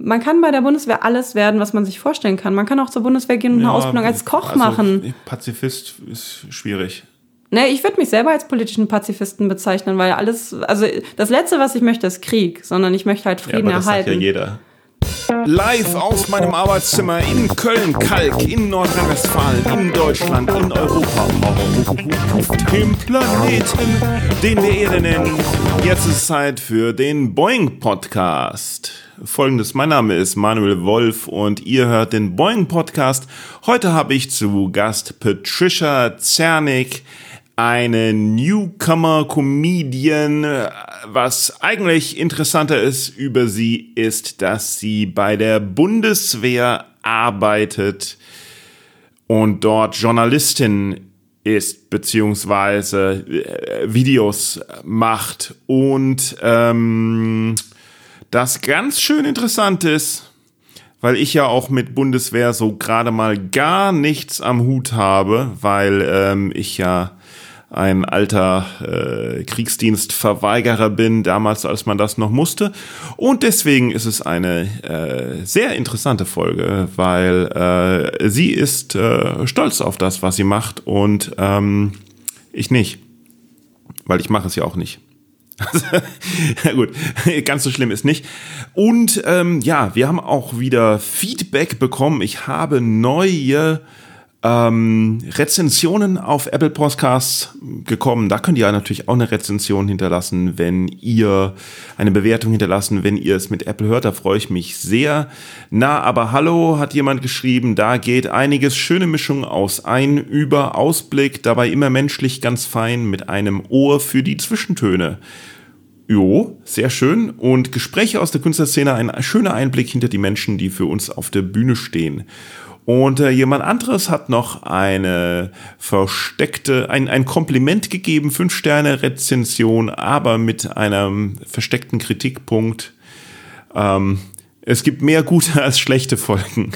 Man kann bei der Bundeswehr alles werden, was man sich vorstellen kann. Man kann auch zur Bundeswehr gehen und eine Ausbildung als Koch also, machen. Pazifist ist schwierig. Ne, ich würde mich selber als politischen Pazifisten bezeichnen, weil alles, also das Letzte, was ich möchte, ist Krieg, sondern ich möchte halt Frieden ja, aber das erhalten. Sagt ja jeder. Live aus meinem Arbeitszimmer in Köln, Kalk, in Nordrhein-Westfalen, in Deutschland, in Europa, auf dem Planeten, den wir Erde nennen. Jetzt ist es Zeit für den Boeing Podcast. Folgendes, mein Name ist Manuel Wolf und ihr hört den Boeing Podcast. Heute habe ich zu Gast Patricia Zernick, eine Newcomer-Comedian. Was eigentlich interessanter ist über sie, ist, dass sie bei der Bundeswehr arbeitet und dort Journalistin ist, beziehungsweise äh, Videos macht und ähm, das ganz schön interessant ist, weil ich ja auch mit Bundeswehr so gerade mal gar nichts am Hut habe, weil ähm, ich ja ein alter äh, Kriegsdienstverweigerer bin, damals als man das noch musste. Und deswegen ist es eine äh, sehr interessante Folge, weil äh, sie ist äh, stolz auf das, was sie macht und ähm, ich nicht, weil ich mache es ja auch nicht. ja gut, ganz so schlimm ist nicht. Und ähm, ja, wir haben auch wieder Feedback bekommen. Ich habe neue ähm, Rezensionen auf Apple Podcasts gekommen. Da könnt ihr natürlich auch eine Rezension hinterlassen, wenn ihr eine Bewertung hinterlassen, wenn ihr es mit Apple hört. Da freue ich mich sehr. Na, aber hallo, hat jemand geschrieben. Da geht einiges. Schöne Mischung aus Ein-, Über-, Ausblick. Dabei immer menschlich ganz fein mit einem Ohr für die Zwischentöne. Jo, sehr schön. Und Gespräche aus der Künstlerszene, ein schöner Einblick hinter die Menschen, die für uns auf der Bühne stehen. Und äh, jemand anderes hat noch eine versteckte, ein, ein Kompliment gegeben, fünf Sterne Rezension, aber mit einem versteckten Kritikpunkt. Ähm, es gibt mehr gute als schlechte Folgen.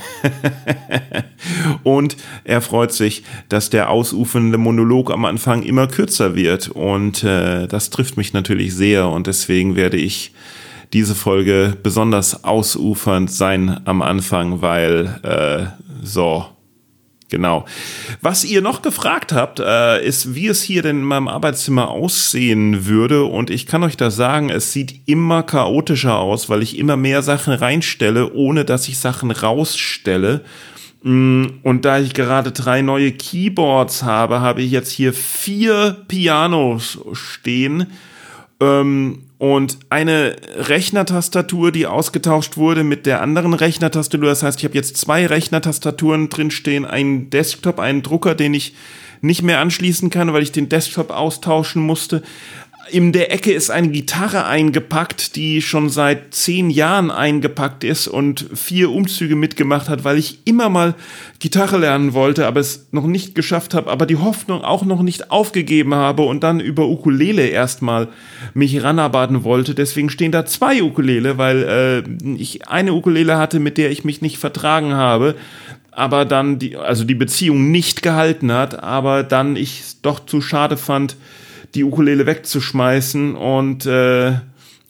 und er freut sich, dass der ausufernde Monolog am Anfang immer kürzer wird. Und äh, das trifft mich natürlich sehr. Und deswegen werde ich diese Folge besonders ausufernd sein am Anfang, weil äh, so, genau. Was ihr noch gefragt habt, äh, ist, wie es hier denn in meinem Arbeitszimmer aussehen würde. Und ich kann euch da sagen, es sieht immer chaotischer aus, weil ich immer mehr Sachen reinstelle, ohne dass ich Sachen rausstelle. Mm, und da ich gerade drei neue Keyboards habe, habe ich jetzt hier vier Pianos stehen. Ähm, und eine Rechnertastatur, die ausgetauscht wurde mit der anderen Rechnertastatur. Das heißt, ich habe jetzt zwei Rechnertastaturen drinstehen, einen Desktop, einen Drucker, den ich nicht mehr anschließen kann, weil ich den Desktop austauschen musste in der Ecke ist eine Gitarre eingepackt, die schon seit zehn Jahren eingepackt ist und vier Umzüge mitgemacht hat, weil ich immer mal Gitarre lernen wollte, aber es noch nicht geschafft habe, aber die Hoffnung auch noch nicht aufgegeben habe und dann über Ukulele erstmal mich ranarbeiten wollte. Deswegen stehen da zwei Ukulele, weil äh, ich eine Ukulele hatte, mit der ich mich nicht vertragen habe aber dann die, also die Beziehung nicht gehalten hat, aber dann ich es doch zu schade fand, die Ukulele wegzuschmeißen und äh,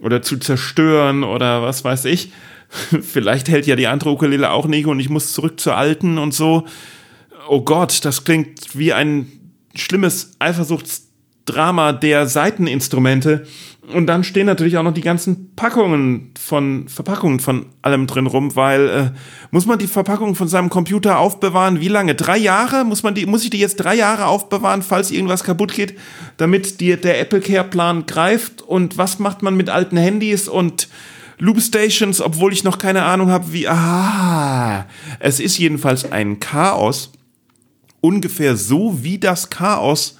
oder zu zerstören oder was weiß ich. Vielleicht hält ja die andere Ukulele auch nicht und ich muss zurück zur alten und so. Oh Gott, das klingt wie ein schlimmes Eifersuchtsdrama der Seiteninstrumente. Und dann stehen natürlich auch noch die ganzen Packungen von Verpackungen von allem drin rum, weil äh, muss man die Verpackung von seinem Computer aufbewahren? Wie lange? Drei Jahre? Muss man die, muss ich die jetzt drei Jahre aufbewahren, falls irgendwas kaputt geht, damit die, der Apple Care Plan greift? Und was macht man mit alten Handys und Loop Stations, obwohl ich noch keine Ahnung habe, wie. Ah, es ist jedenfalls ein Chaos. Ungefähr so wie das Chaos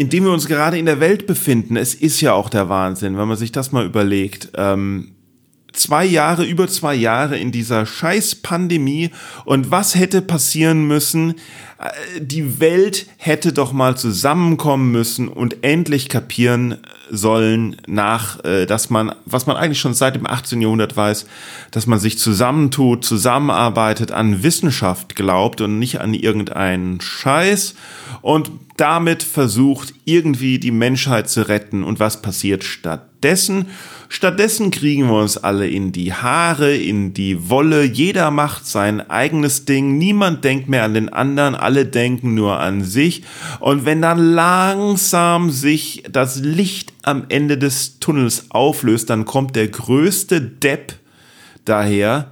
in dem wir uns gerade in der Welt befinden, es ist ja auch der Wahnsinn, wenn man sich das mal überlegt. Ähm, zwei Jahre, über zwei Jahre in dieser scheiß Pandemie und was hätte passieren müssen? Äh, die Welt hätte doch mal zusammenkommen müssen und endlich kapieren, sollen nach, äh, dass man, was man eigentlich schon seit dem 18. Jahrhundert weiß, dass man sich zusammentut, zusammenarbeitet, an Wissenschaft glaubt und nicht an irgendeinen Scheiß und damit versucht, irgendwie die Menschheit zu retten. Und was passiert stattdessen? Stattdessen kriegen wir uns alle in die Haare, in die Wolle. Jeder macht sein eigenes Ding. Niemand denkt mehr an den anderen. Alle denken nur an sich. Und wenn dann langsam sich das Licht am Ende des Tunnels auflöst, dann kommt der größte Depp daher,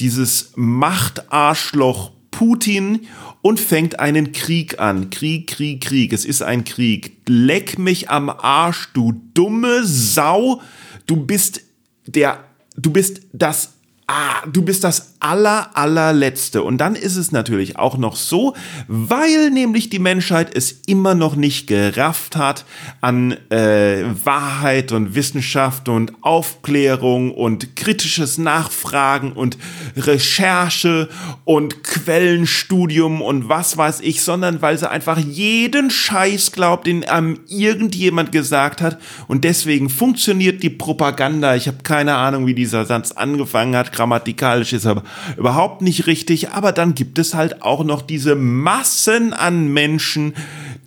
dieses Machtarschloch Putin und fängt einen Krieg an. Krieg, Krieg, Krieg. Es ist ein Krieg. Leck mich am Arsch, du dumme Sau du bist der, du bist das ah, du bist das aller, allerletzte. Und dann ist es natürlich auch noch so, weil nämlich die Menschheit es immer noch nicht gerafft hat an äh, Wahrheit und Wissenschaft und Aufklärung und kritisches Nachfragen und Recherche und Quellenstudium und was weiß ich, sondern weil sie einfach jeden Scheiß glaubt, den einem irgendjemand gesagt hat. Und deswegen funktioniert die Propaganda. Ich habe keine Ahnung, wie dieser Satz angefangen hat grammatikalisch ist aber überhaupt nicht richtig. Aber dann gibt es halt auch noch diese Massen an Menschen,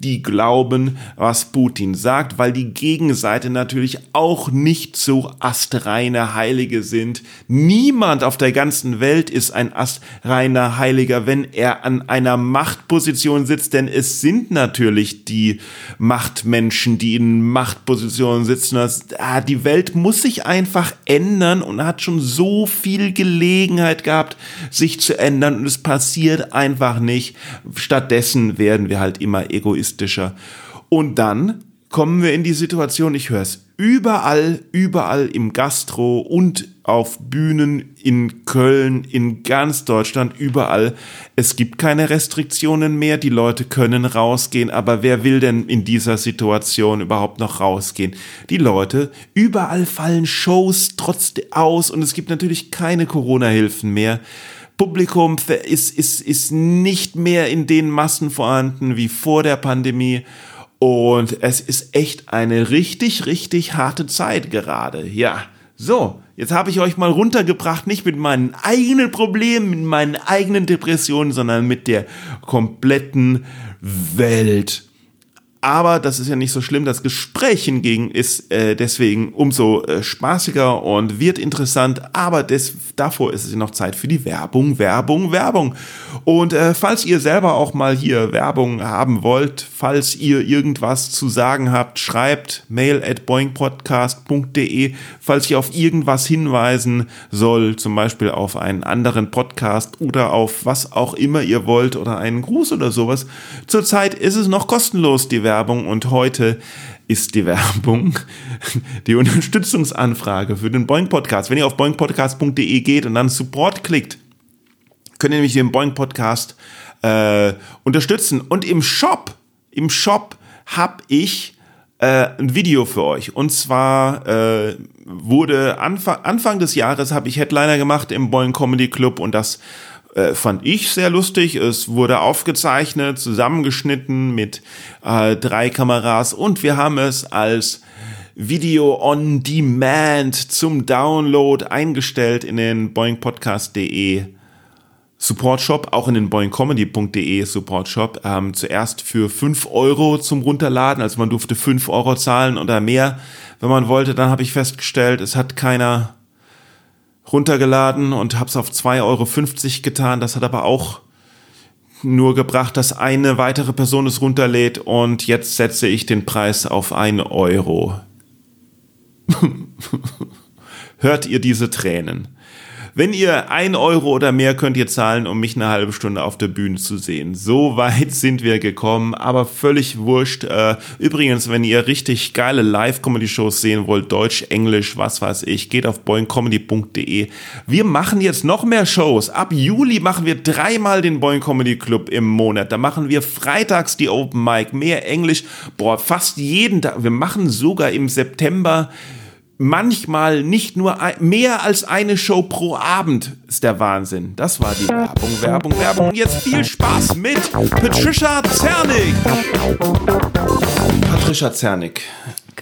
die glauben, was Putin sagt, weil die Gegenseite natürlich auch nicht so astreine Heilige sind. Niemand auf der ganzen Welt ist ein astreiner Heiliger, wenn er an einer Machtposition sitzt, denn es sind natürlich die Machtmenschen, die in Machtpositionen sitzen. Ah, die Welt muss sich einfach ändern und hat schon so viel Gelegenheit gehabt, sich zu ändern und es passiert einfach nicht. Stattdessen werden wir halt immer egoistisch realistischer. Und dann kommen wir in die Situation, ich höre es überall, überall im Gastro und auf Bühnen in Köln, in ganz Deutschland, überall. Es gibt keine Restriktionen mehr, die Leute können rausgehen, aber wer will denn in dieser Situation überhaupt noch rausgehen? Die Leute, überall fallen Shows trotzdem aus und es gibt natürlich keine Corona-Hilfen mehr. Publikum ist, ist, ist nicht mehr in den Massen vorhanden wie vor der Pandemie. Und es ist echt eine richtig, richtig harte Zeit gerade. Ja, so, jetzt habe ich euch mal runtergebracht, nicht mit meinen eigenen Problemen, mit meinen eigenen Depressionen, sondern mit der kompletten Welt. Aber das ist ja nicht so schlimm. Das Gespräch hingegen ist äh, deswegen umso äh, spaßiger und wird interessant. Aber des, davor ist es noch Zeit für die Werbung, Werbung, Werbung. Und äh, falls ihr selber auch mal hier Werbung haben wollt, falls ihr irgendwas zu sagen habt, schreibt mail at boingpodcast.de. Falls ich auf irgendwas hinweisen soll, zum Beispiel auf einen anderen Podcast oder auf was auch immer ihr wollt oder einen Gruß oder sowas. Zurzeit ist es noch kostenlos, die Werbung. Werbung und heute ist die Werbung die Unterstützungsanfrage für den Boeing Podcast. Wenn ihr auf boingpodcast.de geht und dann Support klickt, könnt ihr nämlich den Boeing Podcast äh, unterstützen. Und im Shop, im Shop habe ich äh, ein Video für euch. Und zwar äh, wurde Anfang, Anfang des Jahres habe ich Headliner gemacht im Boeing Comedy Club und das äh, fand ich sehr lustig. Es wurde aufgezeichnet, zusammengeschnitten mit äh, drei Kameras und wir haben es als Video on Demand zum Download eingestellt in den boingpodcast.de Support Shop, auch in den boingcomedy.de Support Shop, ähm, zuerst für fünf Euro zum Runterladen, also man durfte fünf Euro zahlen oder mehr, wenn man wollte. Dann habe ich festgestellt, es hat keiner runtergeladen und habe es auf 2,50 Euro getan. Das hat aber auch nur gebracht, dass eine weitere Person es runterlädt und jetzt setze ich den Preis auf 1 Euro. Hört ihr diese Tränen? Wenn ihr ein Euro oder mehr könnt ihr zahlen, um mich eine halbe Stunde auf der Bühne zu sehen. So weit sind wir gekommen, aber völlig wurscht. Äh, übrigens, wenn ihr richtig geile Live-Comedy-Shows sehen wollt, Deutsch, Englisch, was weiß ich, geht auf boingcomedy.de. Wir machen jetzt noch mehr Shows. Ab Juli machen wir dreimal den Boing Comedy Club im Monat. Da machen wir freitags die Open Mic, mehr Englisch, boah, fast jeden Tag. Wir machen sogar im September manchmal nicht nur ein, mehr als eine Show pro Abend ist der Wahnsinn. Das war die Werbung, Werbung, Werbung. Und jetzt viel Spaß mit Patricia Zernick. Patricia Zernick.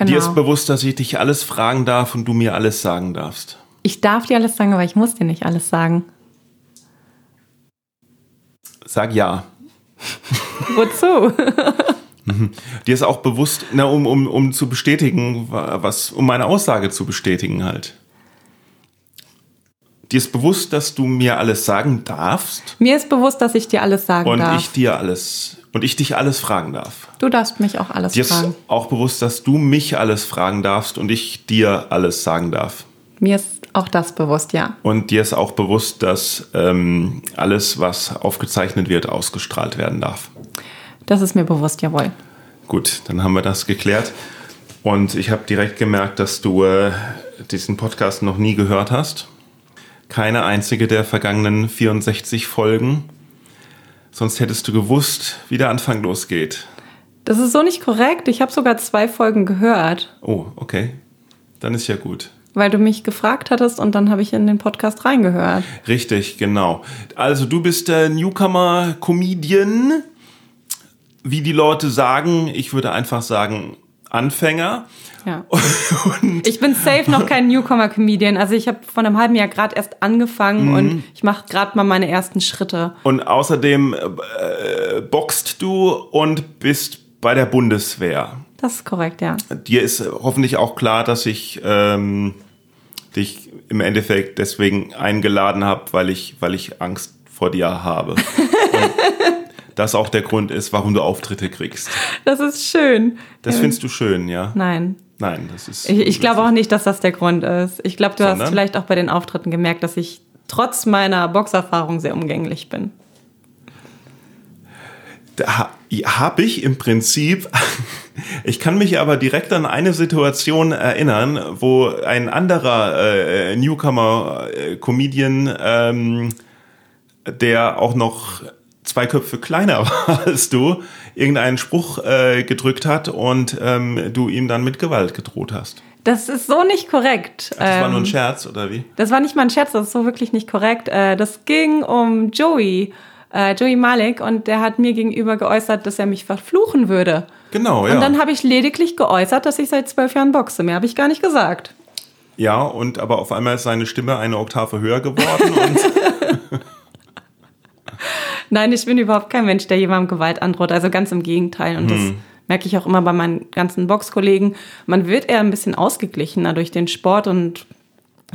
Dir ist bewusst, dass ich dich alles fragen darf und du mir alles sagen darfst. Ich darf dir alles sagen, aber ich muss dir nicht alles sagen. Sag ja. Wozu? Mhm. Dir ist auch bewusst, na, um, um, um zu bestätigen, was, um meine Aussage zu bestätigen halt. Dir ist bewusst, dass du mir alles sagen darfst. Mir ist bewusst, dass ich dir alles sagen und darf. Und ich dir alles und ich dich alles fragen darf. Du darfst mich auch alles dir fragen. Dir ist auch bewusst, dass du mich alles fragen darfst und ich dir alles sagen darf. Mir ist auch das bewusst, ja. Und dir ist auch bewusst, dass ähm, alles, was aufgezeichnet wird, ausgestrahlt werden darf. Das ist mir bewusst, jawohl. Gut, dann haben wir das geklärt. Und ich habe direkt gemerkt, dass du äh, diesen Podcast noch nie gehört hast. Keine einzige der vergangenen 64 Folgen. Sonst hättest du gewusst, wie der Anfang losgeht. Das ist so nicht korrekt. Ich habe sogar zwei Folgen gehört. Oh, okay. Dann ist ja gut. Weil du mich gefragt hattest und dann habe ich in den Podcast reingehört. Richtig, genau. Also du bist der Newcomer-Comedian, wie die Leute sagen. Ich würde einfach sagen Anfänger. Ja. ich bin safe noch kein Newcomer-Comedian. Also ich habe vor einem halben Jahr gerade erst angefangen mhm. und ich mache gerade mal meine ersten Schritte. Und außerdem äh, boxt du und bist bei der Bundeswehr. Das ist korrekt, ja. Dir ist hoffentlich auch klar, dass ich ähm, dich im Endeffekt deswegen eingeladen habe, weil ich, weil ich Angst vor dir habe. das auch der Grund ist, warum du Auftritte kriegst. Das ist schön. Das findest du schön, ja? Nein. Nein, das ist. Ich, ich glaube auch nicht, dass das der Grund ist. Ich glaube, du Sondern? hast vielleicht auch bei den Auftritten gemerkt, dass ich trotz meiner Boxerfahrung sehr umgänglich bin. Da habe ich im Prinzip. Ich kann mich aber direkt an eine Situation erinnern, wo ein anderer äh, Newcomer-Comedian, äh, ähm, der auch noch zwei Köpfe kleiner war als du, irgendeinen Spruch äh, gedrückt hat und ähm, du ihm dann mit Gewalt gedroht hast. Das ist so nicht korrekt. Das war nur ein ähm, Scherz, oder wie? Das war nicht mal ein Scherz, das ist so wirklich nicht korrekt. Äh, das ging um Joey, äh, Joey Malik, und der hat mir gegenüber geäußert, dass er mich verfluchen würde. Genau, ja. Und dann habe ich lediglich geäußert, dass ich seit zwölf Jahren boxe. Mehr habe ich gar nicht gesagt. Ja, und aber auf einmal ist seine Stimme eine Oktave höher geworden und Nein, ich bin überhaupt kein Mensch, der jemandem Gewalt androht. Also ganz im Gegenteil. Und hm. das merke ich auch immer bei meinen ganzen Boxkollegen. Man wird eher ein bisschen ausgeglichener durch den Sport und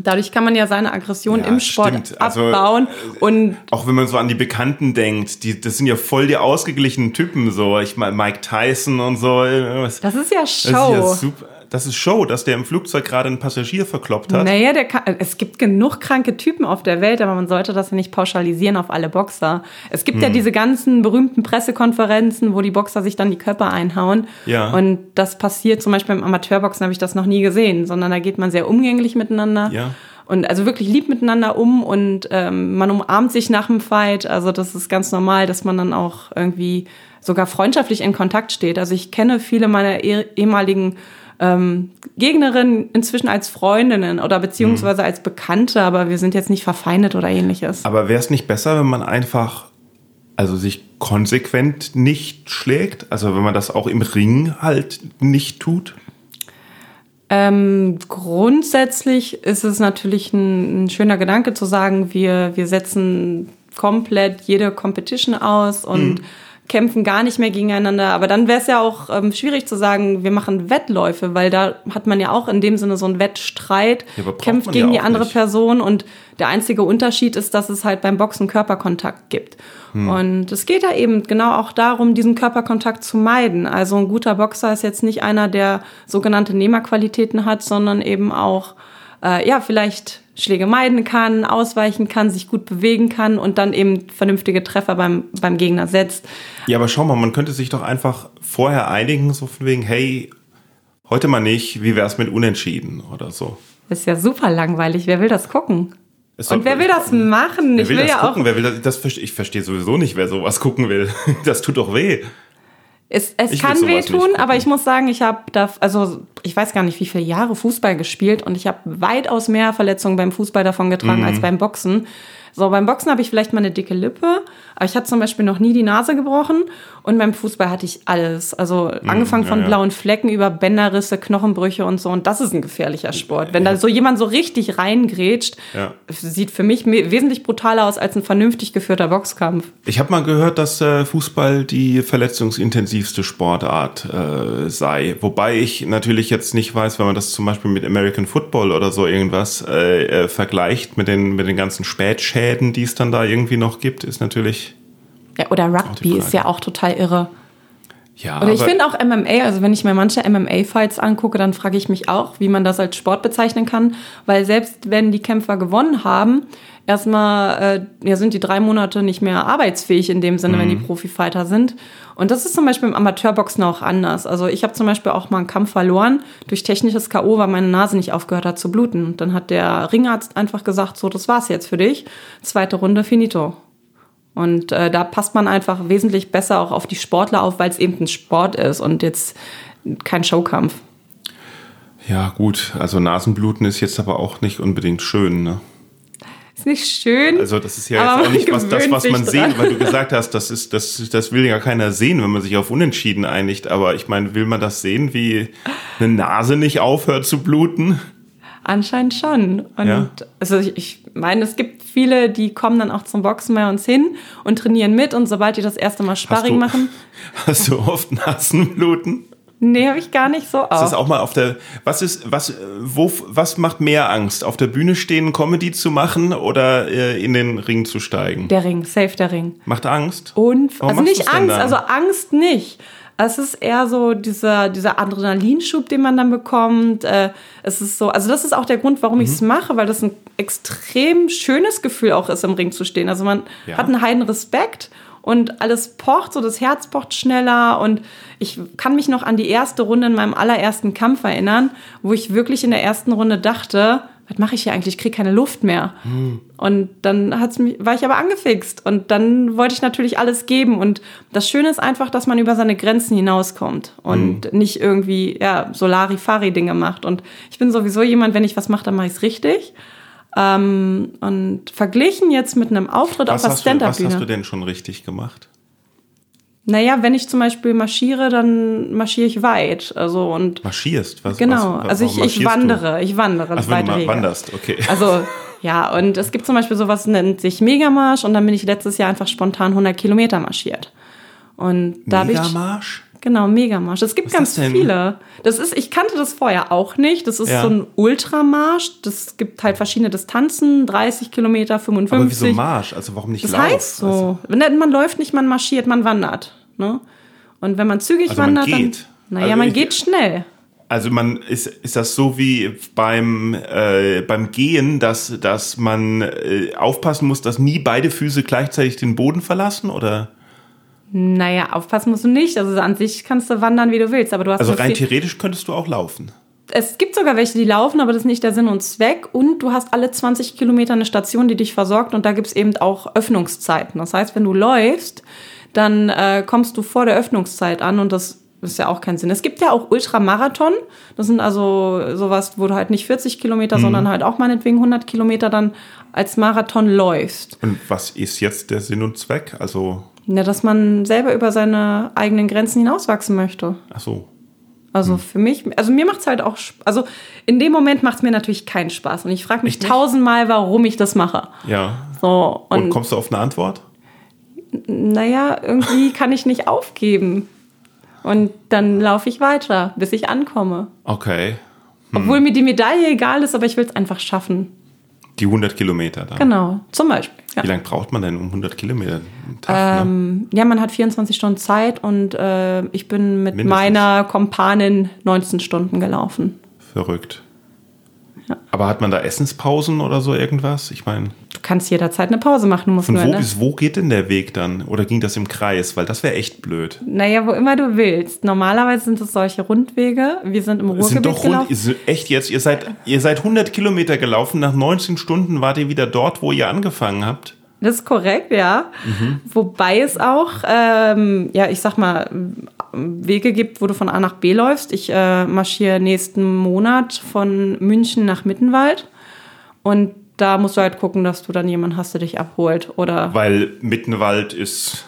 Dadurch kann man ja seine Aggression ja, im Sport also, abbauen also, und auch wenn man so an die Bekannten denkt, die das sind ja voll die ausgeglichenen Typen so, ich meine Mike Tyson und so. Das ist ja Show. Das ist ja super das ist Show, dass der im Flugzeug gerade einen Passagier verkloppt hat. Naja, der kann, es gibt genug kranke Typen auf der Welt, aber man sollte das ja nicht pauschalisieren auf alle Boxer. Es gibt hm. ja diese ganzen berühmten Pressekonferenzen, wo die Boxer sich dann die Körper einhauen. Ja. Und das passiert zum Beispiel im Amateurboxen, habe ich das noch nie gesehen, sondern da geht man sehr umgänglich miteinander. Ja und also wirklich lieb miteinander um und ähm, man umarmt sich nach dem Fight. Also das ist ganz normal, dass man dann auch irgendwie sogar freundschaftlich in Kontakt steht. Also ich kenne viele meiner eh ehemaligen ähm, Gegnerinnen inzwischen als Freundinnen oder beziehungsweise als Bekannte, aber wir sind jetzt nicht verfeindet oder ähnliches. Aber wäre es nicht besser, wenn man einfach, also sich konsequent nicht schlägt? Also wenn man das auch im Ring halt nicht tut? Ähm, grundsätzlich ist es natürlich ein, ein, schöner Gedanke zu sagen, wir, wir setzen komplett jede Competition aus und mhm kämpfen gar nicht mehr gegeneinander. Aber dann wäre es ja auch ähm, schwierig zu sagen, wir machen Wettläufe, weil da hat man ja auch in dem Sinne so einen Wettstreit, ja, kämpft gegen ja die andere nicht. Person und der einzige Unterschied ist, dass es halt beim Boxen Körperkontakt gibt. Hm. Und es geht ja eben genau auch darum, diesen Körperkontakt zu meiden. Also ein guter Boxer ist jetzt nicht einer, der sogenannte Nehmerqualitäten hat, sondern eben auch, äh, ja, vielleicht Schläge meiden kann, ausweichen kann, sich gut bewegen kann und dann eben vernünftige Treffer beim, beim Gegner setzt. Ja, aber schau mal, man könnte sich doch einfach vorher einigen, so von wegen, hey, heute mal nicht, wie wäre es mit Unentschieden oder so. Ist ja super langweilig. Wer will das gucken? und wer will das machen? Wer ich will, will das ja gucken? Wer will das, das, ich verstehe sowieso nicht, wer sowas gucken will. Das tut doch weh. Es, es kann wehtun, aber ich muss sagen, ich habe da, also ich weiß gar nicht, wie viele Jahre Fußball gespielt und ich habe weitaus mehr Verletzungen beim Fußball davon getragen mhm. als beim Boxen. So, beim Boxen habe ich vielleicht mal eine dicke Lippe, aber ich hatte zum Beispiel noch nie die Nase gebrochen und beim Fußball hatte ich alles. Also angefangen ja, von ja. blauen Flecken über Bänderrisse, Knochenbrüche und so. Und das ist ein gefährlicher Sport. Wenn da so jemand so richtig reingrätscht, Ja. sieht für mich wesentlich brutaler aus als ein vernünftig geführter Boxkampf. Ich habe mal gehört, dass äh, Fußball die verletzungsintensivste Sportart äh, sei. Wobei ich natürlich jetzt nicht weiß, wenn man das zum Beispiel mit American Football oder so irgendwas äh, äh, vergleicht mit den, mit den ganzen Spätschäden, die es dann da irgendwie noch gibt, ist natürlich. Ja, oder Rugby ist ja auch total irre. Ja, Oder ich finde auch MMA, also wenn ich mir manche MMA-Fights angucke, dann frage ich mich auch, wie man das als Sport bezeichnen kann, weil selbst wenn die Kämpfer gewonnen haben, erstmal äh, ja, sind die drei Monate nicht mehr arbeitsfähig in dem Sinne, wenn die Profifighter sind. Und das ist zum Beispiel im Amateurboxen auch anders. Also ich habe zum Beispiel auch mal einen Kampf verloren durch technisches K.O., weil meine Nase nicht aufgehört hat zu bluten. Und dann hat der Ringarzt einfach gesagt, so, das war's jetzt für dich. Zweite Runde, finito. Und äh, da passt man einfach wesentlich besser auch auf die Sportler auf, weil es eben ein Sport ist und jetzt kein Showkampf. Ja, gut. Also Nasenbluten ist jetzt aber auch nicht unbedingt schön, ne? Ist nicht schön. Also das ist ja jetzt auch nicht was, das, was man sehen, weil du gesagt hast, das ist, das, das will ja keiner sehen, wenn man sich auf Unentschieden einigt. Aber ich meine, will man das sehen, wie eine Nase nicht aufhört zu bluten? Anscheinend schon. Und Ja. also ich, ich meine, es gibt viele, die kommen dann auch zum Boxen bei uns hin und trainieren mit und sobald die das erste Mal Sparring du- machen, Hast du oft Nasenbluten? nee, habe ich gar nicht so Ist das auch mal auf der, was ist, was, wo, was macht mehr Angst? Auf der Bühne stehen, Comedy zu machen oder äh, in den Ring zu steigen? Der Ring, safe der Ring. Macht Angst? Und Warum also nicht Angst, also Angst nicht. Es ist eher so dieser, dieser Adrenalinschub, den man dann bekommt. Äh, Es ist so, also das ist auch der Grund, warum ich es Mhm. mache, weil das ein extrem schönes Gefühl auch ist, im Ring zu stehen. Also man Ja. hat einen heiden Respekt und alles pocht, so das Herz pocht schneller und ich kann mich noch an die erste Runde in meinem allerersten Kampf erinnern, wo ich wirklich in der ersten Runde dachte, was mache ich hier eigentlich? Ich kriege keine Luft mehr. Und dann hat's mich, war ich aber angefixt und dann wollte ich natürlich alles geben. Und das Schöne ist einfach, dass man über seine Grenzen hinauskommt und nicht irgendwie ja, Solari-Fari-Dinge macht. Und ich bin sowieso jemand, wenn ich was mache, dann mache ich es richtig. Ähm, und verglichen jetzt mit einem Auftritt Was auf der du, was hast du Stand-Up-Bühne. denn schon richtig gemacht? Naja, wenn ich zum Beispiel marschiere, dann marschiere ich weit. Also und Marschierst? Was, genau, was, also ich, ich wandere, ich wandere Du? Ach, wenn du wanderst, okay. Also ja, und es gibt zum Beispiel sowas, nennt sich Megamarsch und dann bin ich letztes Jahr einfach spontan 100 Kilometer marschiert. Und da Megamarsch? Genau Megamarsch. Es gibt Was ganz das viele. Das ist, ich kannte das vorher auch nicht. Das ist Ja. so ein Ultramarsch. Das gibt halt verschiedene Distanzen, 30 Kilometer, 55. Aber wieso Marsch? Also warum nicht Das Lauf? heißt so. Also, man läuft nicht, man marschiert, man wandert. Ne? Und wenn man zügig Also man wandert, geht. dann. Naja, Also man ich- geht schnell. also man ist, ist das so wie beim, äh, beim Gehen, dass, dass man äh, aufpassen muss, dass nie beide Füße gleichzeitig den Boden verlassen? Oder? Naja, aufpassen musst du nicht. Also an sich kannst du wandern, wie du willst. Aber du hast Also rein theoretisch könntest du auch laufen. Es gibt sogar welche, die laufen, aber das ist nicht der Sinn und Zweck. Und du hast alle 20 Kilometer eine Station, die dich versorgt. Und da gibt es eben auch Öffnungszeiten. Das heißt, wenn du läufst, dann äh, kommst du vor der Öffnungszeit an und das ist ja auch kein Sinn. Es gibt ja auch Ultramarathon. Das sind also sowas, wo du halt nicht 40 Kilometer, sondern halt auch meinetwegen 100 Kilometer dann als Marathon läufst. Und was ist jetzt der Sinn und Zweck? Also, Ja, dass man selber über seine eigenen Grenzen hinauswachsen möchte. ach so. Also für mich, also mir macht's halt auch, also in dem Moment macht's mir natürlich keinen Spaß und ich frage mich Echt tausendmal, warum ich das mache. Ja. So Und, und, kommst du auf eine Antwort? naja, irgendwie kann ich nicht aufgeben und dann laufe ich weiter, bis ich ankomme. Okay. Obwohl mir die Medaille egal ist, aber ich will's einfach schaffen. Die 100 Kilometer da. Genau, zum Beispiel. Ja. Wie lange braucht man denn um 100 Kilometer? Tag, ne? Ähm, ja, man hat 24 Stunden Zeit und äh, ich bin mit Mindestens. meiner Kompanin 19 Stunden gelaufen. Verrückt. Aber hat man da Essenspausen oder so irgendwas? Ich meine, kannst jederzeit eine Pause machen. Du musst von nur wo eine- bis wo geht denn der Weg dann? Oder ging das im Kreis? Weil das wäre echt blöd. Naja, wo immer du willst. Normalerweise sind es solche Rundwege. Wir sind im Ruhrgebiet sind doch rund, gelaufen. echt jetzt, ihr seid, ihr seid 100 Kilometer gelaufen, nach 19 Stunden wart ihr wieder dort, wo ihr angefangen habt. Das ist korrekt, ja. Mhm. Wobei es auch, ähm, ja, ich sag mal, Wege gibt, wo du von A nach B läufst. Ich äh, marschiere nächsten Monat von München nach Mittenwald. Und da musst du halt gucken, dass du dann jemanden hast, der dich abholt. Oder Weil Mittenwald ist,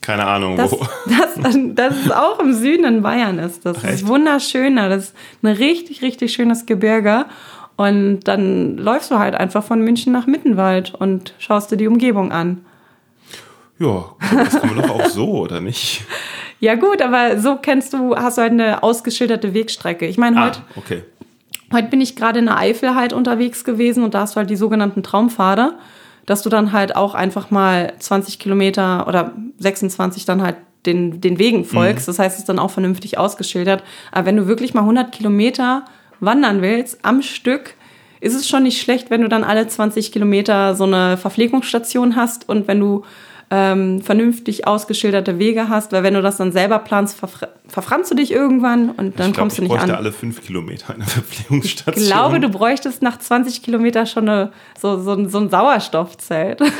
keine Ahnung, das, wo. das, das ist auch im Süden in Bayern ist. Das Echt? ist wunderschön. da. Das ist ein richtig, richtig schönes Gebirge. Und dann läufst du halt einfach von München nach Mittenwald und schaust dir die Umgebung an. Ja, das kann man doch auch so, oder nicht? Ja gut, aber so kennst du, hast du halt eine ausgeschilderte Wegstrecke. Ich meine, heute, Ah, okay. Heute bin ich gerade in der Eifel halt unterwegs gewesen und da hast du halt die sogenannten Traumpfade, dass du dann halt auch einfach mal 20 Kilometer oder 26 dann halt den, den Wegen folgst. Das heißt, es ist dann auch vernünftig ausgeschildert. Aber wenn du wirklich mal 100 Kilometer wandern willst am Stück, ist es schon nicht schlecht, wenn du dann alle 20 Kilometer so eine Verpflegungsstation hast und wenn du ähm, vernünftig ausgeschilderte Wege hast, weil wenn du das dann selber planst, verfr verfranst du dich irgendwann und dann ich glaub, kommst du ich nicht bräuchte an. alle fünf Kilometer eine Verpflegungsstation. Ich glaube, du bräuchtest nach 20 Kilometer schon eine, so, so, ein- so ein Sauerstoffzelt.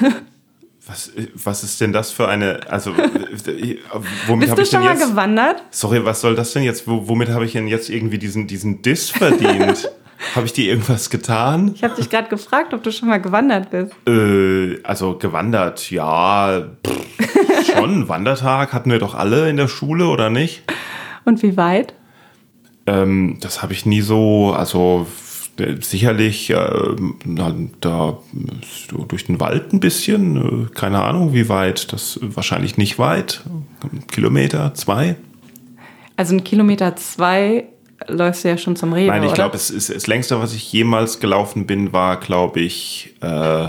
Was, was ist denn das für eine, also, äh, womit Bist habe du ich denn schon mal jetzt, gewandert? sorry, was soll das denn jetzt, Wo- womit habe ich denn jetzt irgendwie diesen, diesen Diss verdient? habe ich dir irgendwas getan? Ich habe dich gerade gefragt, ob du schon mal gewandert bist. Äh, also gewandert, ja, pff, schon, Wandertag hatten wir doch alle in der Schule, oder nicht? Und wie weit? Ähm, das habe ich nie so, also äh, sicherlich äh, na, da so durch den Wald ein bisschen, äh, keine Ahnung wie weit, das wahrscheinlich nicht weit, Kilometer, zwei. Also ein Kilometer zwei läufst du ja schon zum Rewe, Nein, ich glaube, es ist das längste, was ich jemals gelaufen bin, war, glaube ich, äh,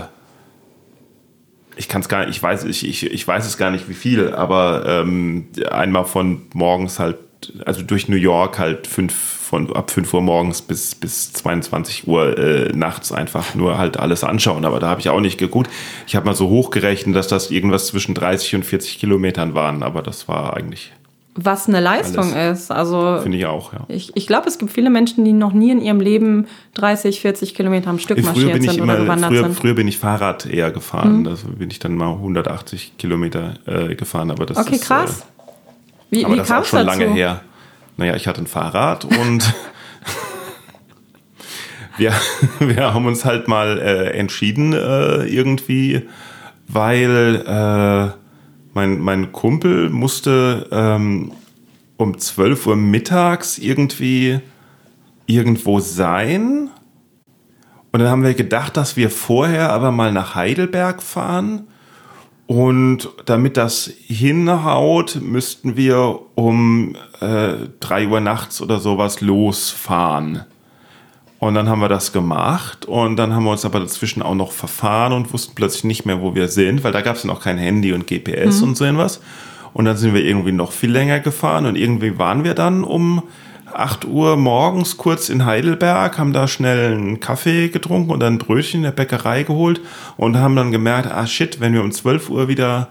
ich kann es gar nicht, ich weiß, ich, ich, ich weiß es gar nicht, wie viel, aber ähm, einmal von morgens halt, also durch New York halt fünf, von ab 5 Uhr morgens bis, bis 22 Uhr äh, nachts einfach nur halt alles anschauen. Aber da habe ich auch nicht geguckt. Ich habe mal so hochgerechnet, dass das irgendwas zwischen 30 und 40 Kilometern waren, aber das war eigentlich, Was eine Leistung ist. Also finde ich auch, ja. ich, ich glaube, es gibt viele Menschen, die noch nie in ihrem Leben 30, 40 Kilometer am Stück Früher marschiert sind immer, oder gewandert früher, sind. Mhm. früher bin ich Fahrrad eher gefahren. Da bin ich dann mal 180 Kilometer äh, gefahren. Aber das Okay, ist, krass. Äh, Wie, aber wie das ist schon dazu? lange her. Naja, ich hatte ein Fahrrad und wir, wir haben uns halt mal äh, entschieden äh, irgendwie, weil äh, mein, mein Kumpel musste ähm, um 12 Uhr mittags irgendwie irgendwo sein. Und dann haben wir gedacht, dass wir vorher aber mal nach Heidelberg fahren. Und damit das hinhaut, müssten wir um äh, 3 Uhr nachts oder sowas losfahren. Und dann haben wir das gemacht und dann haben wir uns aber dazwischen auch noch verfahren und wussten plötzlich nicht mehr, wo wir sind, weil da gab es ja noch kein Handy und GPS und so irgendwas. Und dann sind wir irgendwie noch viel länger gefahren und irgendwie waren wir dann um 8 Uhr morgens kurz in Heidelberg, haben da schnell einen Kaffee getrunken und dann ein Brötchen in der Bäckerei geholt und haben dann gemerkt, ah shit, wenn wir um 12 Uhr wieder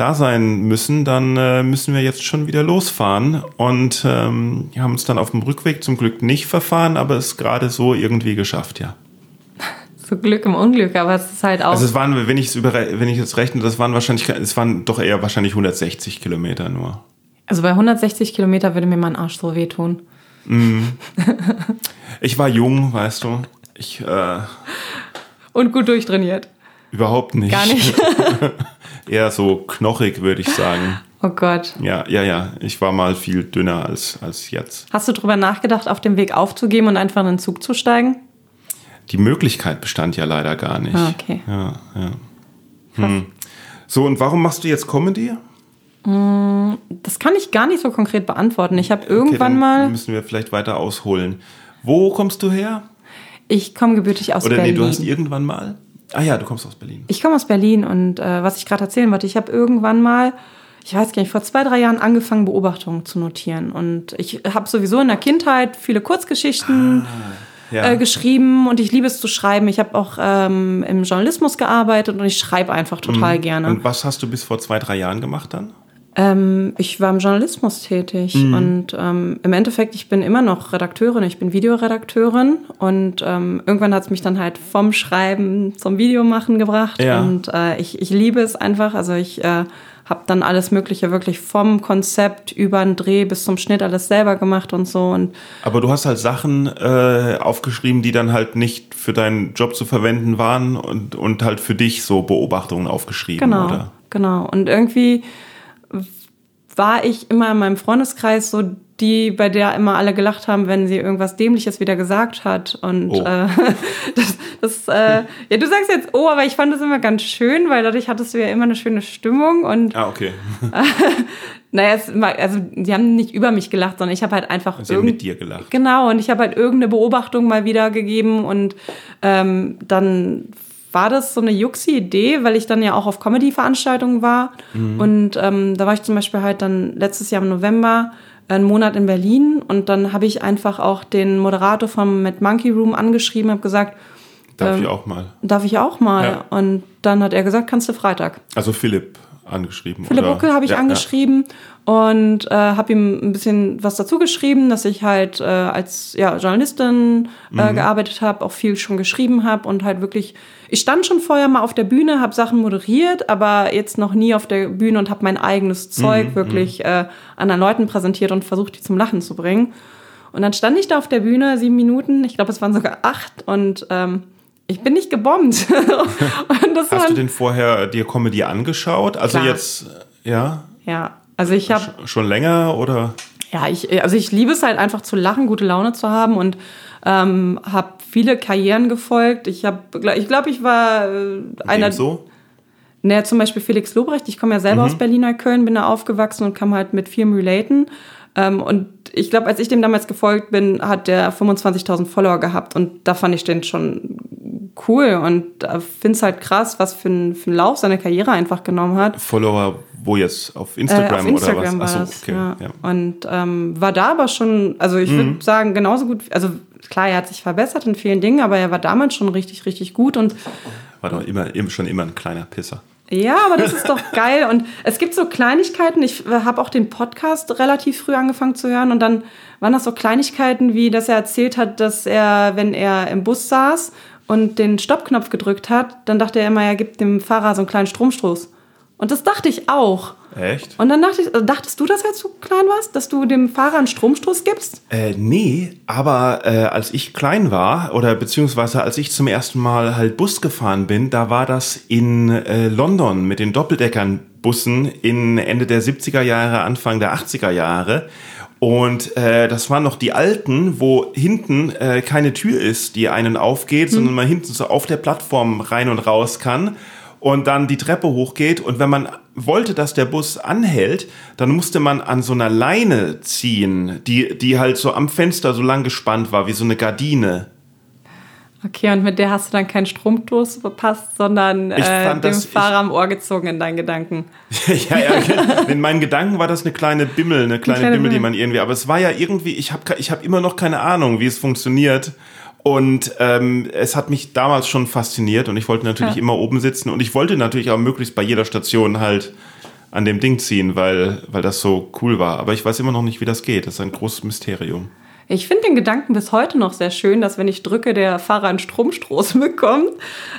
da sein müssen, dann äh, müssen wir jetzt schon wieder losfahren und ähm, haben uns dann auf dem Rückweg zum Glück nicht verfahren, aber es gerade so irgendwie geschafft, ja. So Glück im Unglück, aber es ist halt auch. Also es waren, wenn ich es über, wenn ich jetzt rechne, das waren wahrscheinlich, es waren doch eher wahrscheinlich 160 Kilometer nur. Also bei 160 Kilometer würde mir mein Arsch so wehtun. Ich war jung, weißt du. Ich äh, Und gut durchtrainiert. überhaupt nicht. Gar nicht. Eher so knochig, würde ich sagen. Oh Gott. Ja, ja, ja. Ich war mal viel dünner als, als jetzt. Hast du drüber nachgedacht, auf dem Weg aufzugeben und einfach in den Zug zu steigen? Die Möglichkeit bestand ja leider gar nicht. Ah, okay. Ja, ja. Hm. So, und warum machst du jetzt Comedy? Das kann ich gar nicht so konkret beantworten. Ich habe Okay, irgendwann dann mal. müssen wir vielleicht weiter ausholen. Wo kommst du her? Ich komme gebürtig aus Oder Berlin. nee, du hast irgendwann mal. Ah ja, du kommst aus Berlin. Ich komme aus Berlin und äh, was ich gerade erzählen wollte, ich habe irgendwann mal, ich weiß gar nicht, vor zwei, drei Jahren angefangen, Beobachtungen zu notieren. Und ich habe sowieso in der Kindheit viele Kurzgeschichten Ja. äh, geschrieben und ich liebe es zu schreiben. Ich habe auch ähm, im Journalismus gearbeitet und ich schreibe einfach total gerne. Mhm. Und was hast du bis vor zwei, drei Jahren gemacht dann? Ähm, ich war im Journalismus tätig mhm. und ähm, im Endeffekt, ich bin immer noch Redakteurin, ich bin Videoredakteurin und ähm, irgendwann hat es mich dann halt vom Schreiben zum Videomachen gebracht ja. und äh, ich, ich liebe es einfach. Also ich äh, habe dann alles Mögliche wirklich vom Konzept über den Dreh bis zum Schnitt alles selber gemacht und so. Und Aber du hast halt Sachen äh, aufgeschrieben, die dann halt nicht für deinen Job zu verwenden waren und, und halt für dich so Beobachtungen aufgeschrieben, genau, oder? Genau. Und irgendwie war ich immer in meinem Freundeskreis so die, bei der immer alle gelacht haben, wenn sie irgendwas Dämliches wieder gesagt hat. Und oh. äh, das, das äh, ja, du sagst jetzt, oh, aber ich fand das immer ganz schön, weil dadurch hattest du ja immer eine schöne Stimmung. Und, ah, okay. Äh, naja, es, also die haben nicht über mich gelacht, sondern ich habe halt einfach. Sie haben mit dir gelacht. Genau, und ich habe halt irgendeine Beobachtung mal wiedergegeben und ähm, dann war das so eine Juxi-Idee, weil ich dann ja auch auf Comedy-Veranstaltungen war. Mhm. Und ähm, da war ich zum Beispiel halt dann letztes Jahr im November einen Monat in Berlin und dann habe ich einfach auch den Moderator vom Mad Monkey Room angeschrieben, habe gesagt, darf ähm, ich auch mal? Darf ich auch mal? Ja. Und dann hat er gesagt, kannst du Freitag. Also Philipp angeschrieben. Philipp Buckel habe ich ja, angeschrieben ja. und äh, habe ihm ein bisschen was dazu geschrieben, dass ich halt äh, als ja, Journalistin äh, mhm. gearbeitet habe, auch viel schon geschrieben habe und halt wirklich, ich stand schon vorher mal auf der Bühne, habe Sachen moderiert, aber jetzt noch nie auf der Bühne und habe mein eigenes Zeug mhm. wirklich mhm. äh, anderen Leuten präsentiert und versucht, die zum Lachen zu bringen. Und dann stand ich da auf der Bühne, sieben Minuten, ich glaube, es waren sogar acht und ähm, ich bin nicht gebombt. Hast du denn vorher dir Comedy angeschaut? Also klar. jetzt, ja? Ja, also ich habe... Schon länger oder? Ja, ich, also ich liebe es halt einfach zu lachen, gute Laune zu haben und ähm, habe viele Karrieren gefolgt. Ich habe, ich glaube, ich war äh, einer... so? Naja, zum Beispiel Felix Lobrecht. Ich komme ja selber mhm. aus Berliner Köln, bin da aufgewachsen und kann halt mit vielem relaten. Ähm, und ich glaube, als ich dem damals gefolgt bin, hat der 25.000 Follower gehabt und da fand ich den schon cool und äh, finde es halt krass, was für einen Lauf seine Karriere einfach genommen hat. Follower wo jetzt? Auf Instagram, äh, auf Instagram oder was? Achso, okay. Ja. Ja. Und ähm, war da aber schon, also ich würde mhm. sagen, genauso gut, also klar, er hat sich verbessert in vielen Dingen, aber er war damals schon richtig, richtig gut und war doch immer, schon immer ein kleiner Pisser. Ja, aber das ist doch geil. Und es gibt so Kleinigkeiten. Ich habe auch den Podcast relativ früh angefangen zu hören. Und dann waren das so Kleinigkeiten, wie dass er erzählt hat, dass er, wenn er im Bus saß und den Stoppknopf gedrückt hat, dann dachte er immer, er gibt dem Fahrer so einen kleinen Stromstoß. Und das dachte ich auch. Echt? Und dann dachte ich, also dachtest du das, als du klein warst, dass du dem Fahrer einen Stromstoß gibst? Äh, nee, aber äh, als ich klein war, oder beziehungsweise als ich zum ersten Mal halt Bus gefahren bin, da war das in äh, London mit den Doppeldeckern Bussen in Ende der 70er Jahre, Anfang der 80er Jahre. Und äh, das waren noch die alten, wo hinten äh, keine Tür ist, die einen aufgeht, hm. sondern man hinten so auf der Plattform rein und raus kann und dann die Treppe hochgeht. Und wenn man wollte, dass der Bus anhält, dann musste man an so einer Leine ziehen, die, die halt so am Fenster so lang gespannt war, wie so eine Gardine. Okay, und mit der hast du dann keinen Stromstoß verpasst, sondern äh, dem das, Fahrer am Ohr gezogen in deinen Gedanken. ja, ja, in meinen Gedanken war das eine kleine Bimmel, eine kleine, eine kleine Bimmel, die man irgendwie, aber es war ja irgendwie, ich habe ich hab immer noch keine Ahnung, wie es funktioniert. Und ähm, es hat mich damals schon fasziniert und ich wollte natürlich ja. immer oben sitzen und ich wollte natürlich auch möglichst bei jeder Station halt an dem Ding ziehen, weil, weil das so cool war. Aber ich weiß immer noch nicht, wie das geht. Das ist ein großes Mysterium. Ich finde den Gedanken bis heute noch sehr schön, dass wenn ich drücke, der Fahrer einen Stromstoß bekommt.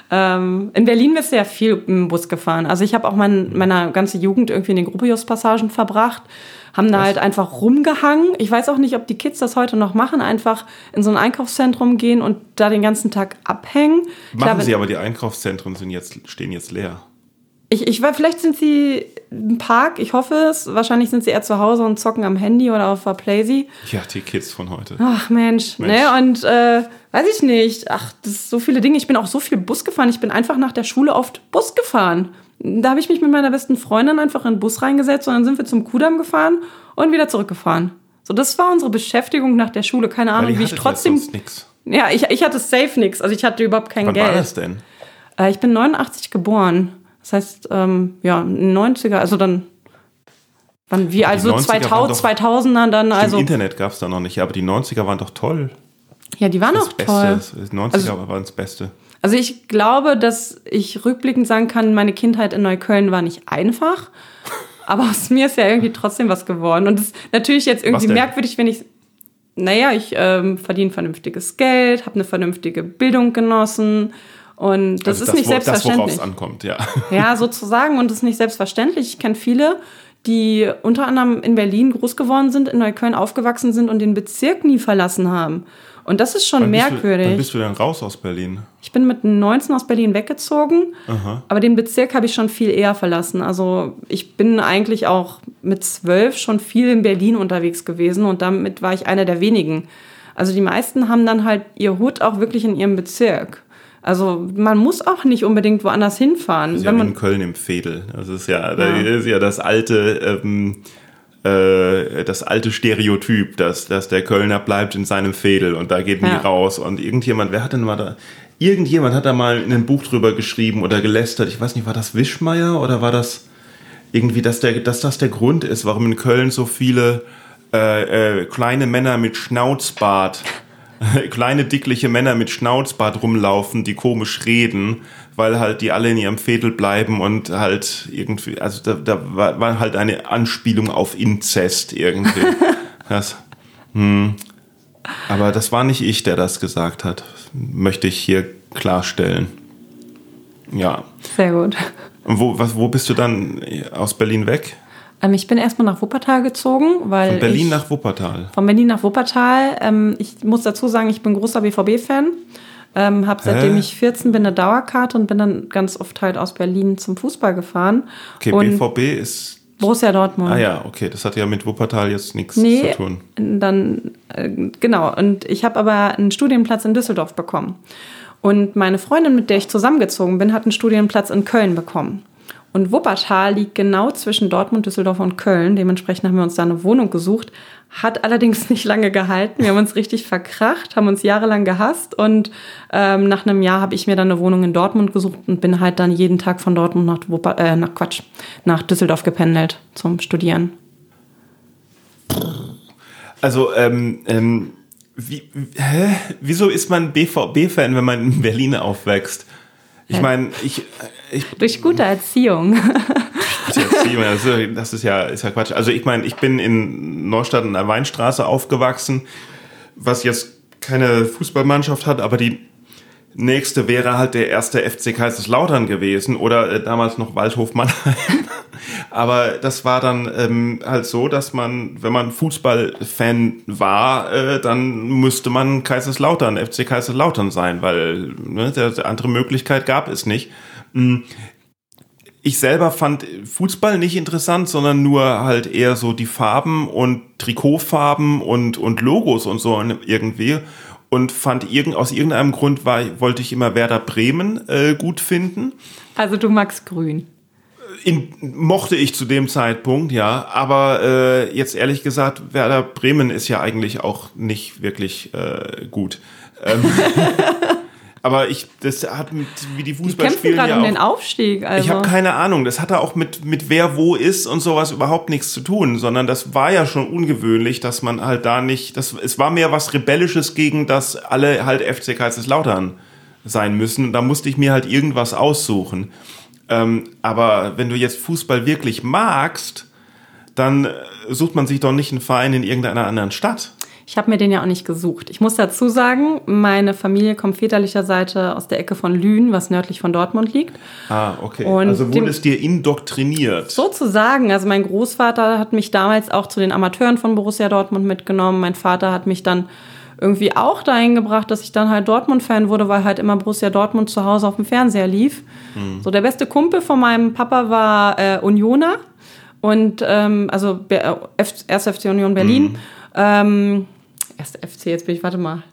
Ähm, in Berlin bist du ja viel im Bus gefahren. Also ich habe auch mein, meine ganze Jugend irgendwie in den Gropius-Passagen verbracht, haben da Was? halt einfach rumgehangen. Ich weiß auch nicht, ob die Kids das heute noch machen, einfach in so ein Einkaufszentrum gehen und da den ganzen Tag abhängen. Machen glaube, sie, aber die Einkaufszentren sind jetzt, stehen jetzt leer. Ich, ich weiß, vielleicht sind sie im Park, ich hoffe es. Wahrscheinlich sind sie eher zu Hause und zocken am Handy oder auf der Playsee. Ja, die Kids von heute. Ach Mensch, Mensch. ne? Und äh, weiß ich nicht. Ach, das ist so viele Dinge. Ich bin auch so viel Bus gefahren. Ich bin einfach nach der Schule oft Bus gefahren. Da habe ich mich mit meiner besten Freundin einfach in den Bus reingesetzt und dann sind wir zum Kudamm gefahren und wieder zurückgefahren. So, das war unsere Beschäftigung nach der Schule. Keine Ahnung, wie ich trotzdem. Ja, nix. ja ich, ich hatte safe nix. Also ich hatte überhaupt kein Wann Geld. Wann war das denn? Äh, ich bin 89 geboren. Das heißt, ähm, ja, 90er, also dann, wann, wie, also 2000, 2000er dann, also. Internet gab es da noch nicht, aber die 90er waren doch toll. Ja, die waren auch toll. Die 90er also, waren das Beste. Also ich glaube, dass ich rückblickend sagen kann, meine Kindheit in Neukölln war nicht einfach. Aber aus mir ist ja irgendwie trotzdem was geworden. Und es ist natürlich jetzt irgendwie merkwürdig, wenn ich, naja, ich ähm, verdiene vernünftiges Geld, habe eine vernünftige Bildung genossen. Und das also ist das, nicht selbstverständlich. Das, ankommt, ja. Ja, sozusagen. Und das ist nicht selbstverständlich. Ich kenne viele, die unter anderem in Berlin groß geworden sind, in Neukölln aufgewachsen sind und den Bezirk nie verlassen haben. Und das ist schon wann merkwürdig. Du, wann bist du denn raus aus Berlin? Ich bin mit 19 aus Berlin weggezogen, Aha. aber den Bezirk habe ich schon viel eher verlassen. Also ich bin eigentlich auch mit zwölf schon viel in Berlin unterwegs gewesen und damit war ich einer der wenigen. Also die meisten haben dann halt ihr Hut auch wirklich in ihrem Bezirk. Also man muss auch nicht unbedingt woanders hinfahren. Das ist ja in Köln im Fädel. Das ist ja, ja. Das ist ja das alte, ähm, äh, das alte Stereotyp, dass, dass der Kölner bleibt in seinem Fädel und da geht nie ja. raus. Und irgendjemand, wer hat denn mal da? Irgendjemand hat da mal in ein Buch drüber geschrieben oder gelästert. Ich weiß nicht, war das Wischmeier oder war das irgendwie, dass, der, dass das der Grund ist, warum in Köln so viele äh, äh, kleine Männer mit Schnauzbart kleine, dickliche Männer mit Schnauzbart rumlaufen, die komisch reden, weil halt die alle in ihrem Fädel bleiben und halt irgendwie, also da, da war, war halt eine Anspielung auf Inzest irgendwie. das, hm. Aber das war nicht ich, der das gesagt hat. Möchte ich hier klarstellen. Ja. Sehr gut. Und wo, was, wo bist du dann aus Berlin weg? Ähm, ich bin erstmal nach Wuppertal gezogen, weil. Von Berlin ich, nach Wuppertal. Von Berlin nach Wuppertal. Ähm, ich muss dazu sagen, ich bin großer BVB-Fan. Ähm, habe seitdem Hä? ich 14 bin eine Dauerkarte und bin dann ganz oft halt aus Berlin zum Fußball gefahren. Okay, und BVB ist Borussia Dortmund. Ah ja, okay, das hat ja mit Wuppertal jetzt nichts nee, zu tun. Dann äh, genau. Und ich habe aber einen Studienplatz in Düsseldorf bekommen. Und meine Freundin, mit der ich zusammengezogen bin, hat einen Studienplatz in Köln bekommen. Und Wuppertal liegt genau zwischen Dortmund, Düsseldorf und Köln. Dementsprechend haben wir uns da eine Wohnung gesucht. Hat allerdings nicht lange gehalten. Wir haben uns richtig verkracht, haben uns jahrelang gehasst. Und ähm, nach einem Jahr habe ich mir dann eine Wohnung in Dortmund gesucht und bin halt dann jeden Tag von Dortmund nach, Wupper äh, nach Quatsch, nach Düsseldorf gependelt zum Studieren. Also, ähm, ähm, wie, hä? wieso ist man BVB-Fan, wenn man in Berlin aufwächst? Ich meine, ich, ich. Durch gute Erziehung. Erziehung, das ist ja, ist ja Quatsch. Also ich meine, ich bin in Neustadt in der Weinstraße aufgewachsen, was jetzt keine Fußballmannschaft hat, aber die nächste wäre halt der erste FC Kaiserslautern gewesen oder äh, damals noch Waldhof Mannheim. Aber das war dann ähm, halt so, dass man, wenn man Fußballfan war, äh, dann müsste man Kaiserslautern, FC Kaiserslautern sein, weil ne, der, andere Möglichkeit gab es nicht. Hm. Ich selber fand Fußball nicht interessant, sondern nur halt eher so die Farben und Trikotfarben und, und Logos und so irgendwie und fand irgend, aus irgendeinem Grund war, wollte ich immer Werder Bremen äh, gut finden. Also du magst grün. In, mochte ich zu dem Zeitpunkt, ja. Aber äh, jetzt ehrlich gesagt, Werder Bremen ist ja eigentlich auch nicht wirklich äh, gut. Ähm, aber ich, das hat mit, wie die Fußball die spielen ja um den Aufstieg. Also. Ich habe keine Ahnung. Das hatte auch mit mit wer wo ist und sowas überhaupt nichts zu tun, sondern das war ja schon ungewöhnlich, dass man halt da nicht. Das, es war mehr was rebellisches gegen das alle halt FC Kaiserslautern sein müssen. Da musste ich mir halt irgendwas aussuchen. Ähm, aber wenn du jetzt Fußball wirklich magst, dann äh, sucht man sich doch nicht einen Verein in irgendeiner anderen Stadt. Ich habe mir den ja auch nicht gesucht. Ich muss dazu sagen, meine Familie kommt väterlicher Seite aus der Ecke von Lünen, was nördlich von Dortmund liegt. Ah, okay. Und also wurde es dir indoktriniert? Sozusagen. Also mein Großvater hat mich damals auch zu den Amateuren von Borussia Dortmund mitgenommen. Mein Vater hat mich dann irgendwie auch dahin gebracht, dass ich dann halt Dortmund-Fan wurde, weil halt immer Borussia Dortmund zu Hause auf dem Fernseher lief. Mhm. So der beste Kumpel von meinem Papa war äh, Unioner und ähm, also 1. FC Union Berlin. Mhm. Ähm, erste FC, jetzt bin ich, warte mal.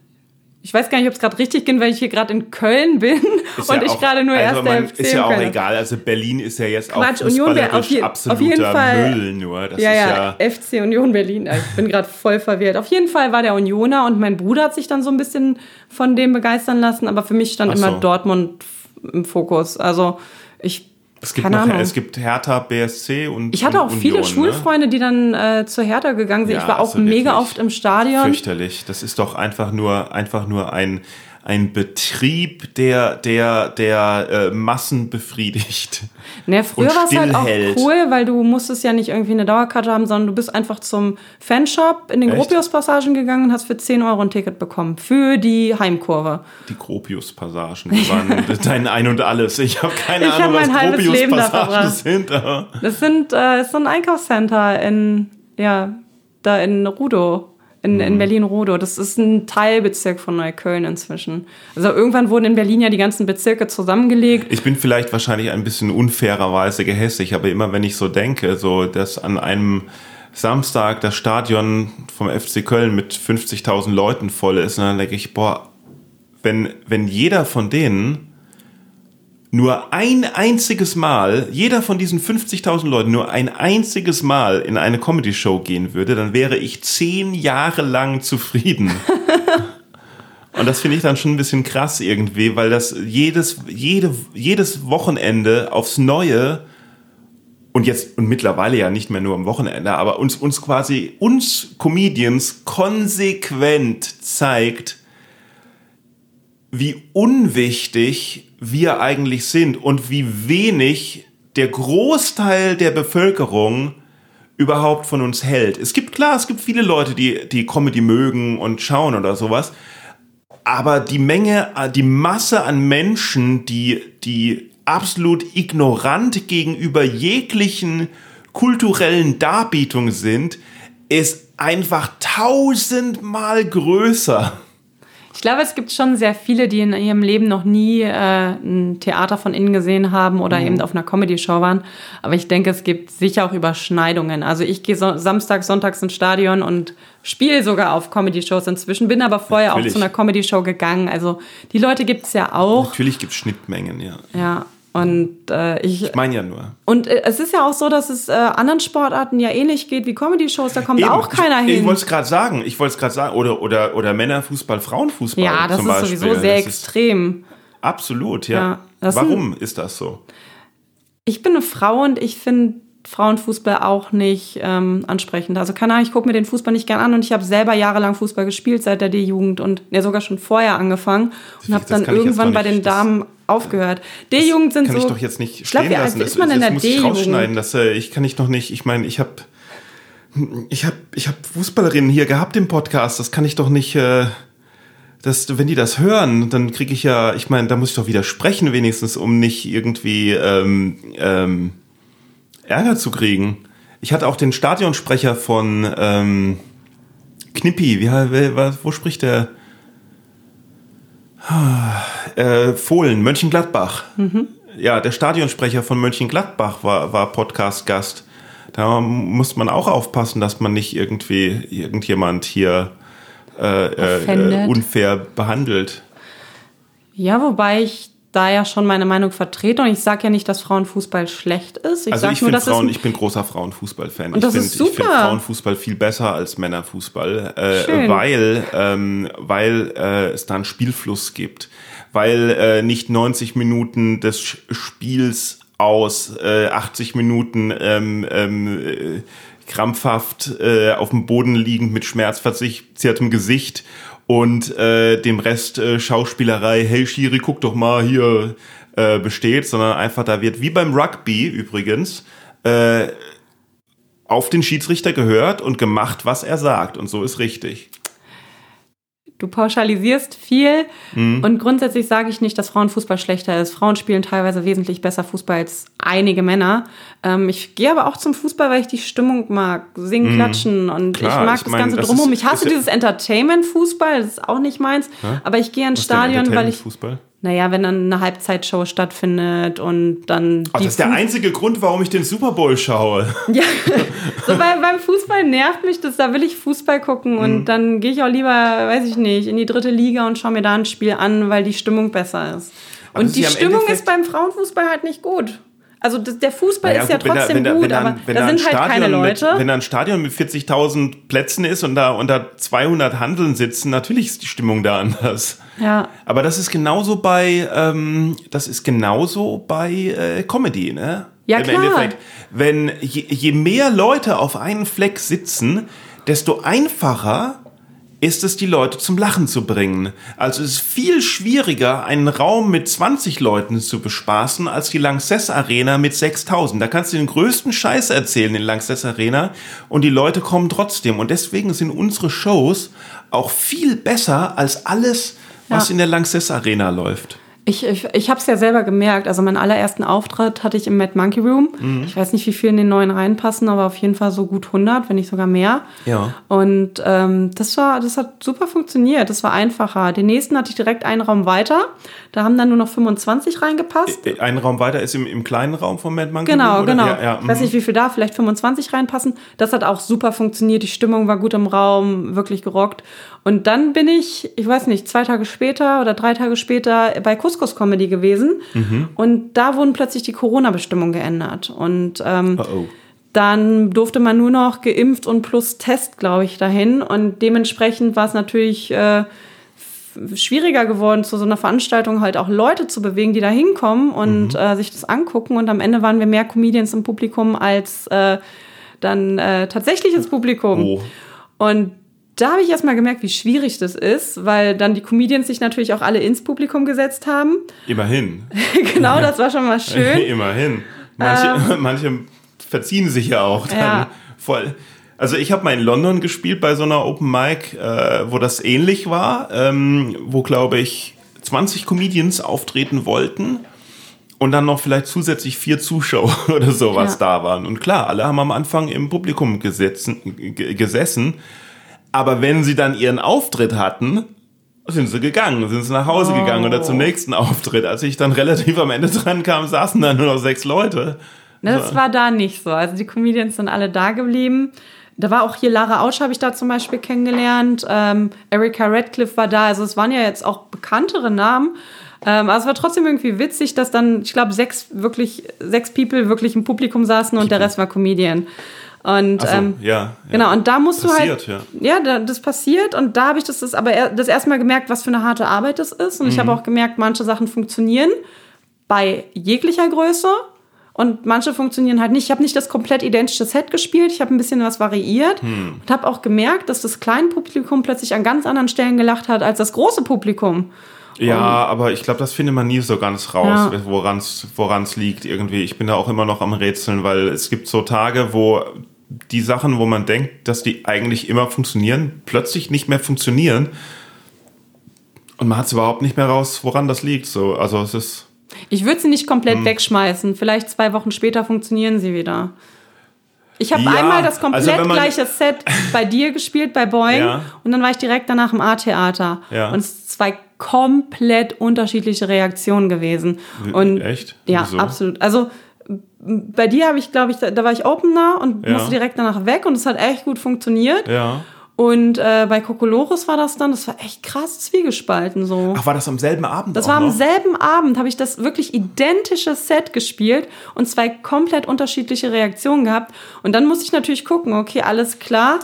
Ich weiß gar nicht, ob es gerade richtig ging, weil ich hier gerade in Köln bin ist und ja ich gerade nur also erste FC Ist ja auch egal, also Berlin ist ja jetzt Quatsch, auch Union auf, je, auf jeden Fall, Müll nur. Das ja, ja, ja, FC Union Berlin. Ich bin gerade voll verwirrt. Auf jeden Fall war der Unioner und mein Bruder hat sich dann so ein bisschen von dem begeistern lassen, aber für mich stand so. immer Dortmund im Fokus. Also ich es gibt, noch, es gibt Hertha, BSC und Ich hatte auch Union, viele ne? Schulfreunde, die dann äh, zur Hertha gegangen sind. Ja, ich war auch also mega oft im Stadion. Fürchterlich. Das ist doch einfach nur, einfach nur ein, ein Betrieb, der, der, der äh, Massen befriedigt. Ne, früher war es halt auch cool, weil du musstest ja nicht irgendwie eine Dauerkarte haben, sondern du bist einfach zum Fanshop in den Gropius-Passagen gegangen und hast für 10 Euro ein Ticket bekommen. Für die Heimkurve. Die Gropius-Passagen waren dein Ein und Alles. Ich habe keine ich Ahnung, hab was Gropius-Passagen sind. Das sind äh, ist so ein Einkaufscenter in, ja, da in Rudo in, in mhm. Berlin-Rodow. Das ist ein Teilbezirk von Neukölln inzwischen. Also irgendwann wurden in Berlin ja die ganzen Bezirke zusammengelegt. Ich bin vielleicht wahrscheinlich ein bisschen unfairerweise gehässig, aber immer wenn ich so denke, so dass an einem Samstag das Stadion vom FC Köln mit 50.000 Leuten voll ist, dann denke ich, boah, wenn, wenn jeder von denen nur ein einziges Mal, jeder von diesen 50.000 Leuten nur ein einziges Mal in eine Comedy-Show gehen würde, dann wäre ich zehn Jahre lang zufrieden. Und das finde ich dann schon ein bisschen krass irgendwie, weil das jedes, jede, jedes Wochenende aufs Neue und jetzt und mittlerweile ja nicht mehr nur am Wochenende, aber uns, uns quasi, uns Comedians konsequent zeigt, wie unwichtig wir eigentlich sind und wie wenig der Großteil der Bevölkerung überhaupt von uns hält. Es gibt klar, es gibt viele Leute, die die Comedy mögen und schauen oder sowas, aber die Menge, die Masse an Menschen, die die absolut ignorant gegenüber jeglichen kulturellen Darbietungen sind, ist einfach tausendmal größer. Ich glaube, es gibt schon sehr viele, die in ihrem Leben noch nie äh, ein Theater von innen gesehen haben oder mhm. eben auf einer Comedy-Show waren. Aber ich denke, es gibt sicher auch Überschneidungen. Also ich gehe so, Samstag, Sonntags ins Stadion und spiele sogar auf Comedy-Shows inzwischen, bin aber vorher Natürlich. auch zu einer Comedy-Show gegangen. Also die Leute gibt es ja auch. Natürlich gibt es Schnittmengen, ja. Ja, und äh, ich. Ich meine ja nur. Und äh, es ist ja auch so, dass es äh, anderen Sportarten ja ähnlich geht wie Comedy-Shows. Da kommt Eben. auch keiner hin. Ich wollte es gerade sagen. Ich wollte es gerade sagen. Oder, oder, oder Männerfußball, Frauenfußball. Ja, das ist Beispiel. sowieso sehr das extrem. absolut, ja. ja Warum sind, ist das so? Ich bin eine Frau und ich finde Frauenfußball auch nicht ähm, ansprechend. Also keine Ahnung, ich gucke mir den Fußball nicht gern an und ich habe selber jahrelang Fußball gespielt seit der D-Jugend und ja sogar schon vorher angefangen und habe dann irgendwann bei den Damen aufgehört. D-Jugend sind kann so. Kann ich doch jetzt nicht stehen glaub, lassen. Ist man das, in der muss ich rausschneiden. Das, äh, ich kann ich noch nicht. Ich meine, ich habe ich habe ich hab Fußballerinnen hier gehabt im Podcast. Das kann ich doch nicht. Äh, das, wenn die das hören, dann kriege ich ja, ich meine, da muss ich doch widersprechen wenigstens, um nicht irgendwie ähm, ähm, Ärger zu kriegen. Ich hatte auch den Stadionsprecher von ähm, Knippi, wie, wo spricht der? Äh, Fohlen, Mönchengladbach. Mhm. Ja, der Stadionsprecher von Mönchengladbach war, war Podcast-Gast. Da muss man auch aufpassen, dass man nicht irgendwie irgendjemand hier äh, äh, unfair behandelt. Ja, wobei ich da ja schon meine Meinung vertrete und ich sage ja nicht, dass Frauenfußball schlecht ist. Ich also ich, nur, Frauen, ich bin großer Frauenfußball-Fan. Und das ich finde find Frauenfußball viel besser als Männerfußball, äh, weil, ähm, weil äh, es da einen Spielfluss gibt. Weil äh, nicht 90 Minuten des Spiels aus äh, 80 Minuten ähm, ähm, äh, krampfhaft äh, auf dem Boden liegend mit schmerzverzerrtem Gesicht und äh, dem Rest äh, Schauspielerei, hey Schiri, guck doch mal hier äh, besteht, sondern einfach da wird wie beim Rugby übrigens äh, auf den Schiedsrichter gehört und gemacht, was er sagt und so ist richtig. Du pauschalisierst viel mhm. und grundsätzlich sage ich nicht, dass Frauenfußball schlechter ist. Frauen spielen teilweise wesentlich besser Fußball als einige Männer. Ähm, ich gehe aber auch zum Fußball, weil ich die Stimmung mag, singen, mhm. klatschen und Klar, ich mag ich das mein, Ganze das drumherum. Ich hasse dieses Entertainment-Fußball, das ist auch nicht meins, ja? aber ich gehe ins Stadion, weil ich... Fußball? Naja, wenn dann eine Halbzeitshow stattfindet und dann. Ach, das ist der einzige Grund, warum ich den Super Bowl schaue. Ja, so bei, beim Fußball nervt mich das, da will ich Fußball gucken und mhm. dann gehe ich auch lieber, weiß ich nicht, in die dritte Liga und schaue mir da ein Spiel an, weil die Stimmung besser ist. Aber und die Stimmung ist beim Frauenfußball halt nicht gut. Also das, der Fußball naja, ist ja gut, trotzdem wenn da, wenn gut, da, aber da, da sind halt Stadion keine Leute. Mit, wenn da ein Stadion mit 40.000 Plätzen ist und da unter 200 Handeln sitzen, natürlich ist die Stimmung da anders. Ja. Aber das ist genauso bei, ähm, das ist genauso bei äh, Comedy, ne? Ja, Im klar. Endeffekt, wenn je, je mehr Leute auf einen Fleck sitzen, desto einfacher ist es, die Leute zum Lachen zu bringen. Also es ist viel schwieriger, einen Raum mit 20 Leuten zu bespaßen, als die Lanxess Arena mit 6000. Da kannst du den größten Scheiß erzählen in Lanxess Arena und die Leute kommen trotzdem. Und deswegen sind unsere Shows auch viel besser als alles, was ja. in der Lanxess Arena läuft. Ich, ich, ich habe es ja selber gemerkt. Also meinen allerersten Auftritt hatte ich im Mad Monkey Room. Mhm. Ich weiß nicht, wie viel in den neuen reinpassen, aber auf jeden Fall so gut 100, wenn nicht sogar mehr. Ja. Und ähm, das war, das hat super funktioniert. Das war einfacher. Den nächsten hatte ich direkt einen Raum weiter. Da haben dann nur noch 25 reingepasst. Äh, ein Raum weiter ist im, im kleinen Raum vom Mad Monkey genau, Room? Genau, genau. Ja, ja. Ich weiß nicht, mhm. wie viel da, vielleicht 25 reinpassen. Das hat auch super funktioniert. Die Stimmung war gut im Raum, wirklich gerockt. Und dann bin ich, ich weiß nicht, zwei Tage später oder drei Tage später bei Couscous Comedy gewesen. Mhm. Und da wurden plötzlich die Corona-Bestimmungen geändert. Und ähm, oh dann durfte man nur noch geimpft und plus Test, glaube ich, dahin. Und dementsprechend war es natürlich äh, schwieriger geworden, zu so einer Veranstaltung halt auch Leute zu bewegen, die da hinkommen und mhm. äh, sich das angucken. Und am Ende waren wir mehr Comedians im Publikum als äh, dann äh, tatsächlich ins Publikum. Oh. Und da habe ich erstmal gemerkt, wie schwierig das ist, weil dann die Comedians sich natürlich auch alle ins Publikum gesetzt haben. Immerhin. genau, das war schon mal schön. Immerhin. Manche, ähm, manche verziehen sich ja auch dann ja. voll. Also ich habe mal in London gespielt bei so einer Open Mic, äh, wo das ähnlich war, ähm, wo glaube ich 20 Comedians auftreten wollten und dann noch vielleicht zusätzlich vier Zuschauer oder sowas ja. da waren. Und klar, alle haben am Anfang im Publikum gesetzen, gesessen aber wenn sie dann ihren Auftritt hatten, sind sie gegangen, sind sie nach Hause oh. gegangen oder zum oh. nächsten Auftritt. Als ich dann relativ am Ende dran kam, saßen da nur noch sechs Leute. Das so. war da nicht so. Also die Comedians sind alle da geblieben. Da war auch hier Lara Ausch, habe ich da zum Beispiel kennengelernt. Ähm, Erika Radcliffe war da. Also es waren ja jetzt auch bekanntere Namen. Ähm, aber es war trotzdem irgendwie witzig, dass dann, ich glaube, sechs wirklich, sechs People wirklich im Publikum saßen und der Rest war Comedian. Und so, ähm, ja, ja, genau, und da musst passiert, du halt. Ja, ja das passiert. Und da habe ich das, das aber das erste Mal gemerkt, was für eine harte Arbeit das ist. Und mhm. ich habe auch gemerkt, manche Sachen funktionieren bei jeglicher Größe. Und manche funktionieren halt nicht. Ich habe nicht das komplett identische Set gespielt, ich habe ein bisschen was variiert hm. und habe auch gemerkt, dass das kleine Publikum plötzlich an ganz anderen Stellen gelacht hat als das große Publikum. Ja, aber ich glaube, das findet man nie so ganz raus, ja. woran es liegt irgendwie. Ich bin da auch immer noch am Rätseln, weil es gibt so Tage, wo die Sachen, wo man denkt, dass die eigentlich immer funktionieren, plötzlich nicht mehr funktionieren. Und man hat es überhaupt nicht mehr raus, woran das liegt. So, also es ist. Ich würde sie nicht komplett hm. wegschmeißen. Vielleicht zwei Wochen später funktionieren sie wieder. Ich habe ja, einmal das also komplett also gleiche Set bei dir gespielt, bei Boeing. Ja. Und dann war ich direkt danach im A-Theater. Ja. Und es sind zwei komplett unterschiedliche Reaktionen gewesen. Und Echt? Ja, Wieso? absolut. Also bei dir habe ich, glaube ich, da, da, war ich Opener und ja. musste direkt danach weg und es hat echt gut funktioniert. Ja. Und äh, bei Kokolores war das dann, das war echt krass zwiegespalten so. Ach, war das am selben Abend? Das war am noch? selben Abend, habe ich das wirklich identische Set gespielt und zwei komplett unterschiedliche Reaktionen gehabt. Und dann musste ich natürlich gucken, okay, alles klar.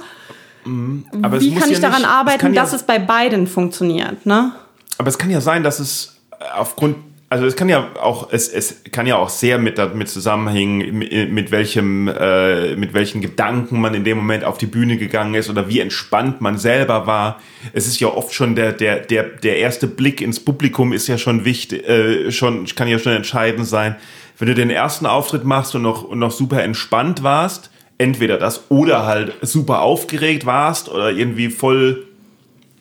Mhm. Wie kann ich ja daran nicht, arbeiten, es dass ja, es bei beiden funktioniert, ne? Aber es kann ja sein, dass es aufgrund also es kann ja auch, es, es kann ja auch sehr mit damit zusammenhängen, mit, welchem, äh, mit welchen Gedanken man in dem Moment auf die Bühne gegangen ist oder wie entspannt man selber war. Es ist ja oft schon der, der, der, der erste Blick ins Publikum ist ja schon wichtig, äh, schon, kann ja schon entscheidend sein. Wenn du den ersten Auftritt machst und noch, und noch super entspannt warst, entweder das oder halt super aufgeregt warst oder irgendwie voll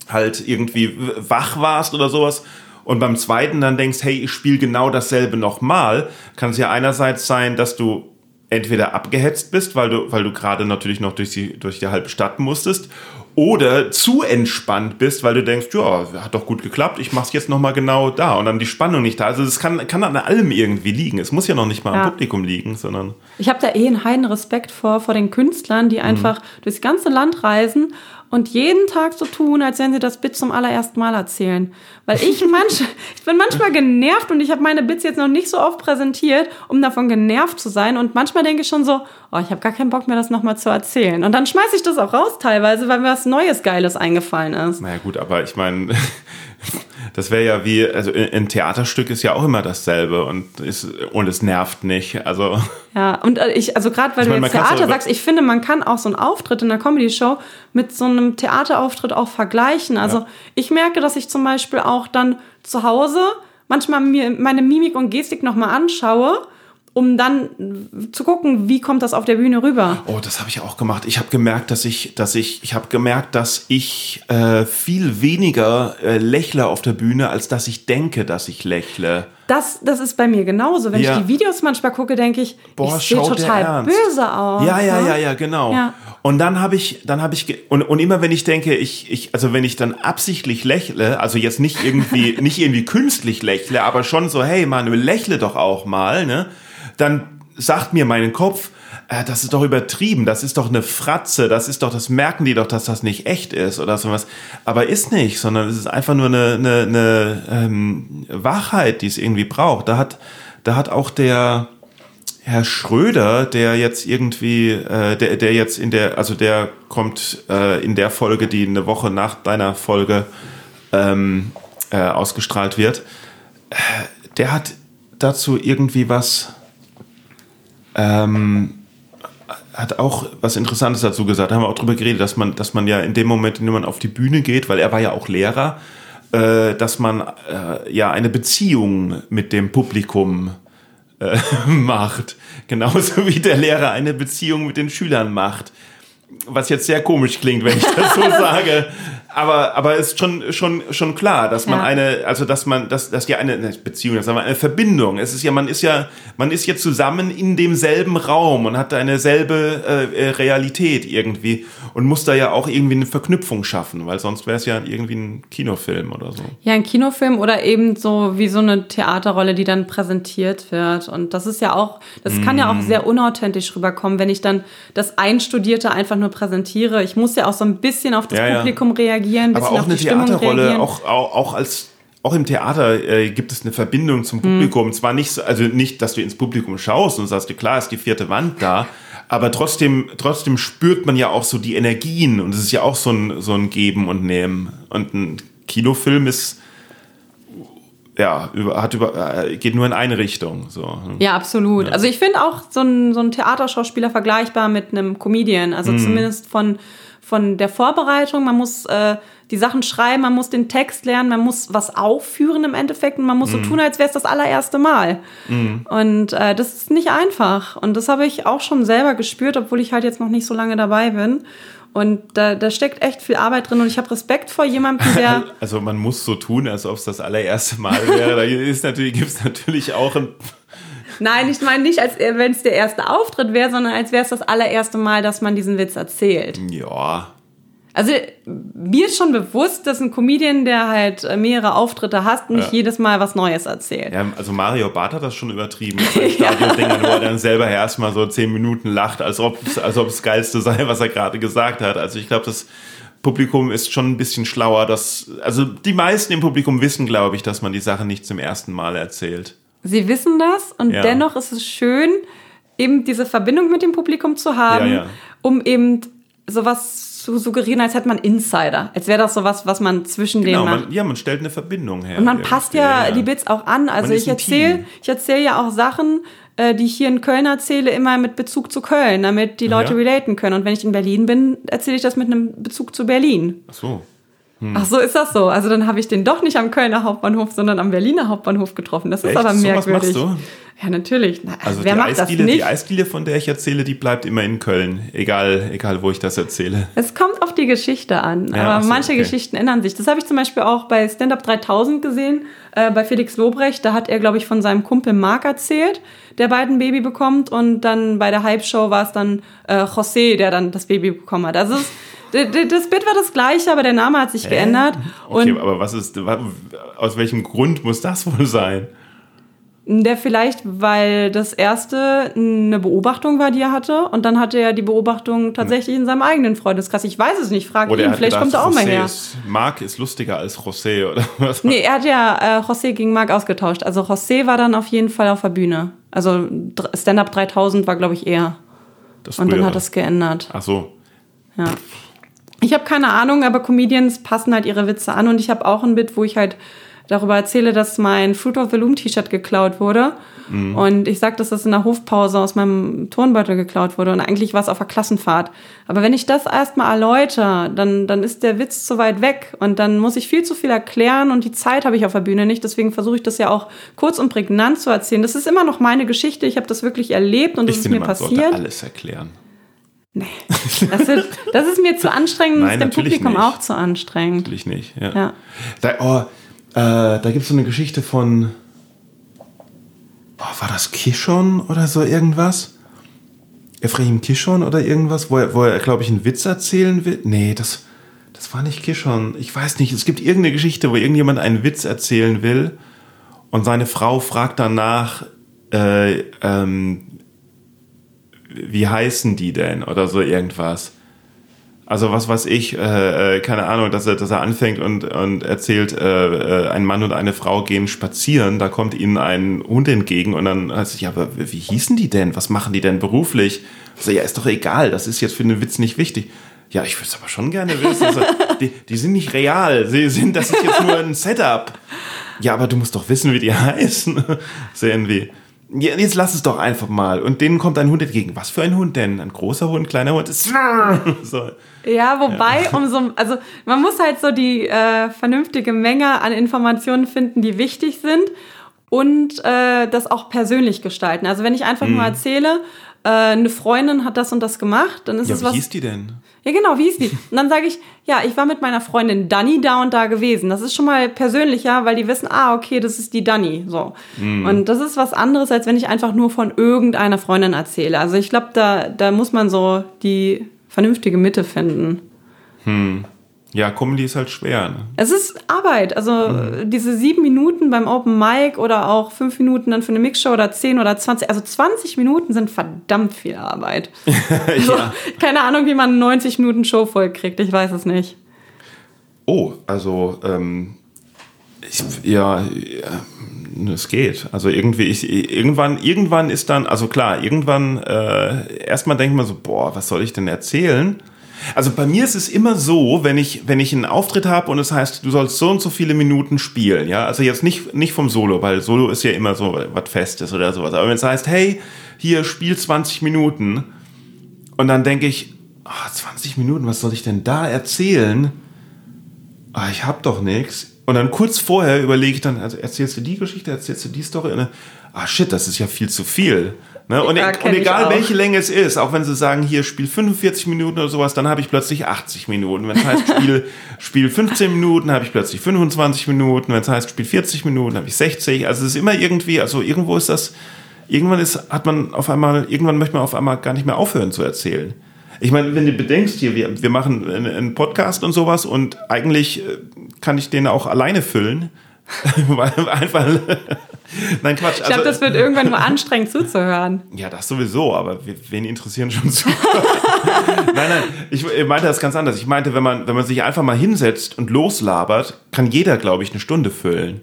halt irgendwie wach warst oder sowas und beim zweiten dann denkst, hey, ich spiele genau dasselbe nochmal, kann es ja einerseits sein, dass du entweder abgehetzt bist, weil du, weil du gerade natürlich noch durch die, durch die halbe Stadt musstest, oder zu entspannt bist, weil du denkst, ja, hat doch gut geklappt, ich mach's jetzt nochmal genau da und dann die Spannung nicht da. Also es kann, kann an allem irgendwie liegen. Es muss ja noch nicht mal ja. am Publikum liegen, sondern. Ich habe da eh einen heiden Respekt vor, vor den Künstlern, die mhm. einfach mhm. durchs ganze Land reisen und jeden Tag so tun, als wenn sie das Bit zum allerersten Mal erzählen. Weil ich manch, ich bin manchmal genervt und ich habe meine Bits jetzt noch nicht so oft präsentiert, um davon genervt zu sein. Und manchmal denke ich schon so, oh, ich habe gar keinen Bock mehr, das nochmal zu erzählen. Und dann schmeiße ich das auch raus teilweise, weil mir was Neues, Geiles eingefallen ist. Naja gut, aber ich meine, Das wäre ja wie, also ein Theaterstück ist ja auch immer dasselbe und, ist, und es nervt nicht. Also. Ja, und äh, ich, also gerade weil ich du meine, jetzt Theater sagst, ich finde, man kann auch so einen Auftritt in einer Comedy-Show mit so einem Theaterauftritt auch vergleichen. Also ja. ich merke, dass ich zum Beispiel auch dann zu Hause manchmal mir meine Mimik und Gestik nochmal anschaue um dann zu gucken, wie kommt das auf der Bühne rüber. Oh, das habe ich auch gemacht. Ich habe gemerkt, dass ich, dass ich, ich habe gemerkt, dass ich äh, viel weniger äh, lächle auf der Bühne, als dass ich denke, dass ich lächle. Das, das ist bei mir genauso. Wenn ja. ich die Videos manchmal gucke, denke ich, Boah, ich sehe total böse aus. Ja, ja, ne? ja, ja, genau. Ja. Und dann habe ich, dann habe ich und, und immer wenn ich denke, ich, ich, also wenn ich dann absichtlich lächle, also jetzt nicht irgendwie, nicht irgendwie künstlich lächle, aber schon so, hey Manuel, lächle doch auch mal, ne? Dann sagt mir mein Kopf, äh, das ist doch übertrieben, das ist doch eine Fratze, das ist doch, das merken die doch, dass das nicht echt ist oder sowas. Aber ist nicht, sondern es ist einfach nur eine, eine, eine ähm, Wachheit, die es irgendwie braucht. Da hat, da hat auch der Herr Schröder, der jetzt irgendwie, äh, der, der jetzt in der, also der kommt äh, in der Folge, die eine Woche nach deiner Folge ähm, äh, ausgestrahlt wird, äh, der hat dazu irgendwie was ähm, hat auch was Interessantes dazu gesagt. Da haben wir auch drüber geredet, dass man, dass man ja in dem Moment, in dem man auf die Bühne geht, weil er war ja auch Lehrer, äh, dass man äh, ja eine Beziehung mit dem Publikum äh, macht. Genauso wie der Lehrer eine Beziehung mit den Schülern macht. Was jetzt sehr komisch klingt, wenn ich das so sage aber aber ist schon schon schon klar, dass man ja. eine also dass man dass dass ja eine Beziehung, das ist eine Verbindung. Es ist ja man ist ja man ist ja zusammen in demselben Raum und hat eine selbe äh, Realität irgendwie und muss da ja auch irgendwie eine Verknüpfung schaffen, weil sonst wäre es ja irgendwie ein Kinofilm oder so. Ja, ein Kinofilm oder eben so wie so eine Theaterrolle, die dann präsentiert wird und das ist ja auch das mm. kann ja auch mhm. sehr unauthentisch rüberkommen, wenn ich dann das Einstudierte einfach nur präsentiere. Ich muss ja auch so ein bisschen auf das ja, Publikum ja. reagieren reagieren, aber auch eine Theaterrolle, auch, auch, auch als auch im Theater äh, gibt es eine Verbindung zum Publikum. Mhm. Zwar nicht, so, also nicht, dass du ins Publikum schaust und sagst, klar ist die vierte Wand da, aber trotzdem, trotzdem spürt man ja auch so die Energien und es ist ja auch so ein, so ein Geben und Nehmen. Und ein Kinofilm ist, ja, über, hat über, äh, geht nur in eine Richtung. So. Ja, absolut. Ja. Also ich finde auch so ein, so ein Theaterschauspieler vergleichbar mit einem Comedian. Also mhm. zumindest von von der Vorbereitung, man muss äh, die Sachen schreiben, man muss den Text lernen, man muss was aufführen im Endeffekt und man muss mm. so mhm. tun, als wäre es das allererste Mal. Mm. Und äh, das ist nicht einfach. Und das habe ich auch schon selber gespürt, obwohl ich halt jetzt noch nicht so lange dabei bin. Und da, da steckt echt viel Arbeit drin und ich habe Respekt vor jemandem, der. Also man muss so tun, als ob es das allererste Mal wäre. da natürlich, gibt es natürlich auch ein Nein, ich meine nicht, als wenn es der erste Auftritt wäre, sondern als wäre es das allererste Mal, dass man diesen Witz erzählt. Ja. Also mir ist schon bewusst, dass ein Comedian, der halt mehrere Auftritte hat, nicht ja. jedes Mal was Neues erzählt. Ja, also Mario Barth hat das schon übertrieben. Stadion-Dinger, wo er dann selber erstmal so zehn Minuten lacht, als ob es als ob das Geilste sei, was er gerade gesagt hat. Also ich glaube, das Publikum ist schon ein bisschen schlauer. Dass, also die meisten im Publikum wissen, glaube ich, dass man die Sache nicht zum ersten Mal erzählt. Sie wissen das und ja. dennoch ist es schön, eben diese Verbindung mit dem Publikum zu haben, ja, ja. um eben sowas zu suggerieren, als hätte man Insider. Als wäre das sowas, was man zwischen genau, denen macht. ja, man stellt eine Verbindung her. Und man passt ja, die Bits auch an. Also ich erzähle ich erzähl ja auch Sachen, äh, die ich hier in Köln erzähle, immer mit Bezug zu Köln, damit die Leute relaten können. Und wenn ich in Berlin bin, erzähle ich das mit einem Bezug zu Berlin. Ach so. Hm. Ach so, ist das so? Also dann habe ich den doch nicht am Kölner Hauptbahnhof, sondern am Berliner Hauptbahnhof getroffen. Das ist Echt? aber merkwürdig. So? Ja, natürlich. Na, also wer macht Eisdiele, das nicht? Die Eisdiele, von der ich erzähle, die bleibt immer in Köln, egal, egal wo ich das erzähle. Es kommt auf die Geschichte an, ja, aber so, manche okay. Geschichten ändern sich. Das habe ich zum Beispiel auch bei Stand Up 3000 gesehen, äh, bei Felix Lobrecht. Da hat er, glaube ich, von seinem Kumpel Marc erzählt, der beiden Baby bekommt. Und dann bei der Hype-Show war es dann äh, José, der dann das Baby bekommen hat. Also es das Bit war das gleiche, aber der Name hat sich äh? geändert. Okay, aber was ist, aus welchem Grund muss das wohl sein? Der vielleicht, weil das erste eine Beobachtung war, die er hatte, und dann hatte er die Beobachtung tatsächlich in seinem eigenen Freundeskreis. Ich weiß es nicht, frag ihn, vielleicht gedacht, kommt er auch José mal her. Ist, Marc ist lustiger als José, oder was? Nee, er hat ja äh, José gegen Marc ausgetauscht. Also José war dann auf jeden Fall auf der Bühne. Also Stand-Up 3000 war, glaube ich, er. Das und dann hat es geändert. Ach so. Ja. Ich habe keine Ahnung, aber Comedians passen halt ihre Witze an und ich habe auch ein Bit, wo ich halt darüber erzähle, dass mein Fruit of the Loom T-Shirt geklaut wurde. Mhm. Und ich sage, dass das in der Hofpause aus meinem Turnbeutel geklaut wurde. Und eigentlich war es auf der Klassenfahrt. Aber wenn ich das erstmal erläutere, dann, dann ist der Witz zu weit weg. Und dann muss ich viel zu viel erklären und die Zeit habe ich auf der Bühne nicht. Deswegen versuche ich das ja auch kurz und prägnant zu erzählen. Das ist immer noch meine Geschichte. Ich habe das wirklich erlebt und das ist finde, mir man passiert. Sollte alles erklären. Nee, das, wird, das ist mir zu anstrengend Nein, ist dem Publikum nicht. auch zu anstrengend. Natürlich nicht. Ja. Ja. Da, oh, da gibt es so eine Geschichte von. Oh, war das Kishon oder so irgendwas? Ephraim Kishon oder irgendwas, wo er, wo er glaube ich, einen Witz erzählen will? Nee, das, das war nicht Kishon. Ich weiß nicht. Es gibt irgendeine Geschichte, wo irgendjemand einen Witz erzählen will und seine Frau fragt danach, äh, ähm, wie heißen die denn oder so irgendwas. Also was weiß ich, äh, äh, keine Ahnung, dass er, dass er anfängt und, und erzählt, äh, äh, ein Mann und eine Frau gehen spazieren, da kommt ihnen ein Hund entgegen und dann heißt es, ja, aber wie hießen die denn? Was machen die denn beruflich? So, ja, ist doch egal, das ist jetzt für den Witz nicht wichtig. Ja, ich würde es aber schon gerne wissen. Also, die, die sind nicht real, sie sind, das ist jetzt nur ein Setup. Ja, aber du musst doch wissen, wie die heißen. So irgendwie. Ja, jetzt lass es doch einfach mal. Und denen kommt ein Hund entgegen. Was für ein Hund denn? Ein großer Hund, kleiner Hund? So. Ja, wobei, umso, also man muss halt so die äh, vernünftige Menge an Informationen finden, die wichtig sind und äh, das auch persönlich gestalten. Also wenn ich einfach nur erzähle, äh, eine Freundin hat das und das gemacht, dann ist Ja, es wie was. hieß die denn? Ja, genau, wie hieß die? Und dann sage ich, ja, ich war mit meiner Freundin Dani da und da gewesen. Das ist schon mal persönlicher, weil die wissen, ah, okay, das ist die Dani. So. Und das ist was anderes, als wenn ich einfach nur von irgendeiner Freundin erzähle. Also ich glaube, da, da muss man so die vernünftige Mitte finden. Ja, Comedy ist halt schwer. Ne? Es ist Arbeit. Also diese sieben Minuten beim Open Mic oder auch fünf Minuten dann für eine Mixshow oder zehn oder 20. Also 20 Minuten sind verdammt viel Arbeit. Also, keine Ahnung, wie man eine 90 Minuten Show vollkriegt. Ich weiß es nicht. Oh, also, ähm, ich, ja, ja, es geht. Also irgendwie, ich, irgendwann, irgendwann ist dann, also klar, irgendwann, äh, erstmal denkt man so, boah, was soll ich denn erzählen? Also bei mir ist es immer so, wenn ich, wenn ich einen Auftritt habe und es heißt, du sollst so und so viele Minuten spielen, ja, also jetzt nicht, nicht vom Solo, weil Solo ist ja immer so was Festes oder sowas, aber wenn es heißt, hey, hier, spiel 20 Minuten und dann denke ich, ah, 20 Minuten, was soll ich denn da erzählen? ah, ich hab doch nichts. Und dann kurz vorher überlege ich dann, also erzählst du die Geschichte, erzählst du die Story? Ah shit, das ist ja viel zu viel. Ne? Und, Ja, und kenn ich egal welche Länge es ist, auch wenn sie sagen, hier spiel 45 Minuten oder sowas, dann habe ich plötzlich 80 Minuten. Wenn es heißt, spiel, spiel 15 Minuten, habe ich plötzlich 25 Minuten. Wenn es heißt, spiel 40 Minuten, habe ich 60. Also es ist immer irgendwie, also irgendwo ist das, irgendwann ist, hat man auf einmal, irgendwann möchte man auf einmal gar nicht mehr aufhören zu erzählen. Ich meine, wenn du bedenkst, hier, wir, wir machen einen, einen Podcast und sowas und eigentlich äh, kann ich den auch alleine füllen. Einfach. Nein, Quatsch. Ich glaube, das wird irgendwann nur anstrengend zuzuhören. Ja, das sowieso, aber we- wen interessieren schon zu? nein, nein, ich meinte das ganz anders. Ich meinte, wenn man, wenn man sich einfach mal hinsetzt und loslabert, kann jeder, glaube ich, eine Stunde füllen.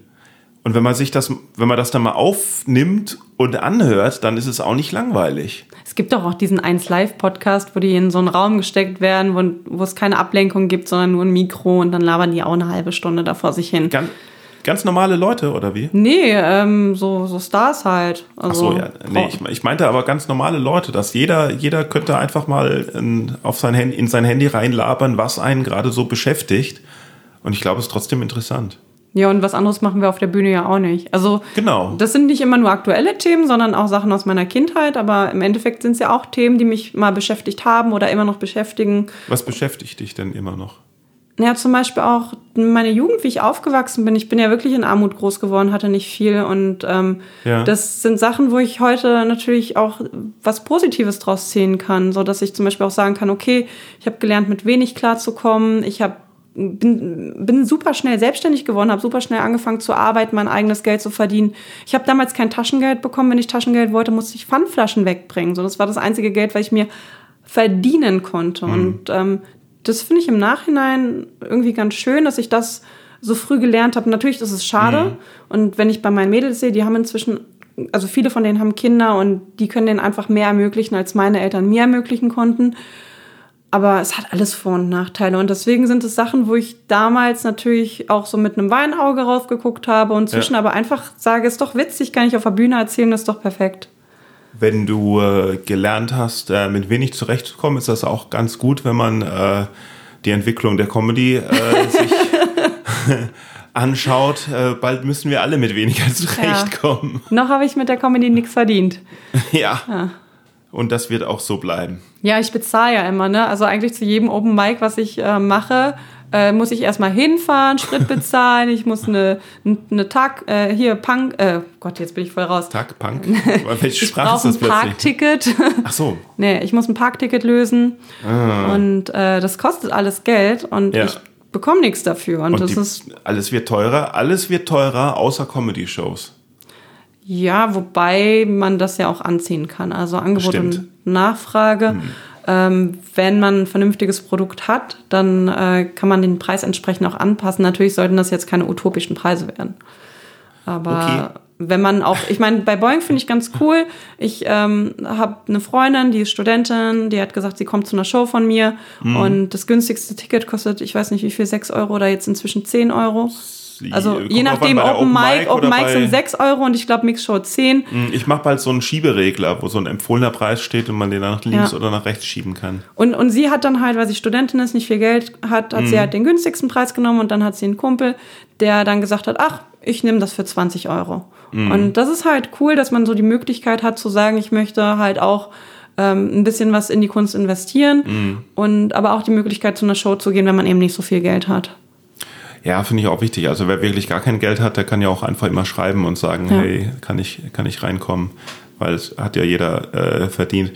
Und wenn man sich das, wenn man das dann mal aufnimmt und anhört, dann ist es auch nicht langweilig. Es gibt doch auch diesen 1 Live Podcast, wo die in so einen Raum gesteckt werden, wo, wo es keine Ablenkung gibt, sondern nur ein Mikro und dann labern die auch eine halbe Stunde da vor sich hin. Ganz, ganz normale Leute, oder wie? Nee, ähm, so, so Stars halt. Ach Also, so, ja. Nee, ich, ich meinte aber ganz normale Leute, dass jeder, jeder könnte einfach mal in, auf sein Handy, in sein Handy reinlabern, was einen gerade so beschäftigt. Und ich glaube, es ist trotzdem interessant. Ja, und was anderes machen wir auf der Bühne ja auch nicht. Also, Genau. das sind nicht immer nur aktuelle Themen, sondern auch Sachen aus meiner Kindheit. Aber im Endeffekt sind es ja auch Themen, die mich mal beschäftigt haben oder immer noch beschäftigen. Was beschäftigt dich denn immer noch? Ja, zum Beispiel auch meine Jugend, wie ich aufgewachsen bin. Ich bin ja wirklich in Armut groß geworden, hatte nicht viel. Und ähm, Ja. das sind Sachen, wo ich heute natürlich auch was Positives draus ziehen kann. So dass ich zum Beispiel auch sagen kann, okay, ich habe gelernt, mit wenig klarzukommen. Ich habe bin, bin super schnell selbstständig geworden, habe super schnell angefangen zu arbeiten, mein eigenes Geld zu verdienen. Ich habe damals kein Taschengeld bekommen. Wenn ich Taschengeld wollte, musste ich Pfandflaschen wegbringen. So, das war das einzige Geld, was ich mir verdienen konnte. Und ähm, das finde ich im Nachhinein irgendwie ganz schön, dass ich das so früh gelernt habe. Natürlich ist es schade. Und wenn ich bei meinen Mädels sehe, die haben inzwischen, also viele von denen haben Kinder und die können denen einfach mehr ermöglichen, als meine Eltern mir ermöglichen konnten. aber es hat alles Vor- und Nachteile. Und deswegen sind es Sachen, wo ich damals natürlich auch so mit einem Weinauge rausgeguckt habe und zwischen ja. aber einfach sage, ist doch witzig, kann ich auf der Bühne erzählen, ist doch perfekt. Wenn du äh, gelernt hast, äh, mit wenig zurechtzukommen, ist das auch ganz gut, wenn man äh, die Entwicklung der Comedy äh, sich anschaut. Äh, bald müssen wir alle mit weniger zurechtkommen. Ja. Noch habe ich mit der Comedy nichts verdient. ja. ja. Und das wird auch so bleiben. Ja, ich bezahle ja immer, ne? Also eigentlich zu jedem Open Mic, was ich äh, mache, äh, muss ich erstmal hinfahren, Sprit bezahlen, ich muss eine, eine Tag, äh, hier Punk, äh, Gott, jetzt bin ich voll raus. Tag, Punk? Welche Sprache ist das plötzlich? ein Parkticket. Ach so. nee, ich muss ein Parkticket lösen ah. und äh, das kostet alles Geld und ja. ich bekomme nichts dafür. Und, und das die, ist alles wird teurer, alles wird teurer, außer Comedy-Shows. Ja, wobei man das ja auch anziehen kann. Also Angebot Stimmt. und Nachfrage. Hm. Ähm, wenn man ein vernünftiges Produkt hat, dann äh, kann man den Preis entsprechend auch anpassen. Natürlich sollten das jetzt keine utopischen Preise werden. Aber okay. wenn man auch, ich meine, bei Boeing finde ich ganz cool. Ich ähm, habe eine Freundin, die ist Studentin, die hat gesagt, sie kommt zu einer Show von mir mhm. und das günstigste Ticket kostet, ich weiß nicht wie viel, 6 Euro oder jetzt inzwischen 10 Euro. Also je nachdem, Open Mic, Open Mic sind 6 Euro und ich glaube Mixshow 10. Hm, ich mache bald so einen Schieberegler, wo so ein empfohlener Preis steht und man den nach links ja. oder nach rechts schieben kann. Und, und sie hat dann halt, weil sie Studentin ist, nicht viel Geld hat, hat mhm. sie halt den günstigsten Preis genommen und dann hat sie einen Kumpel, der dann gesagt hat, ach, ich nehme das für 20 Euro. Mhm. Und das ist halt cool, dass man so die Möglichkeit hat zu sagen, ich möchte halt auch ähm, ein bisschen was in die Kunst investieren mhm. und aber auch die Möglichkeit zu einer Show zu gehen, wenn man eben nicht so viel Geld hat. Ja, finde ich auch wichtig. Also wer wirklich gar kein Geld hat, der kann ja auch einfach immer schreiben und sagen, ja. hey, kann ich, kann ich reinkommen? Weil es hat ja jeder äh, verdient.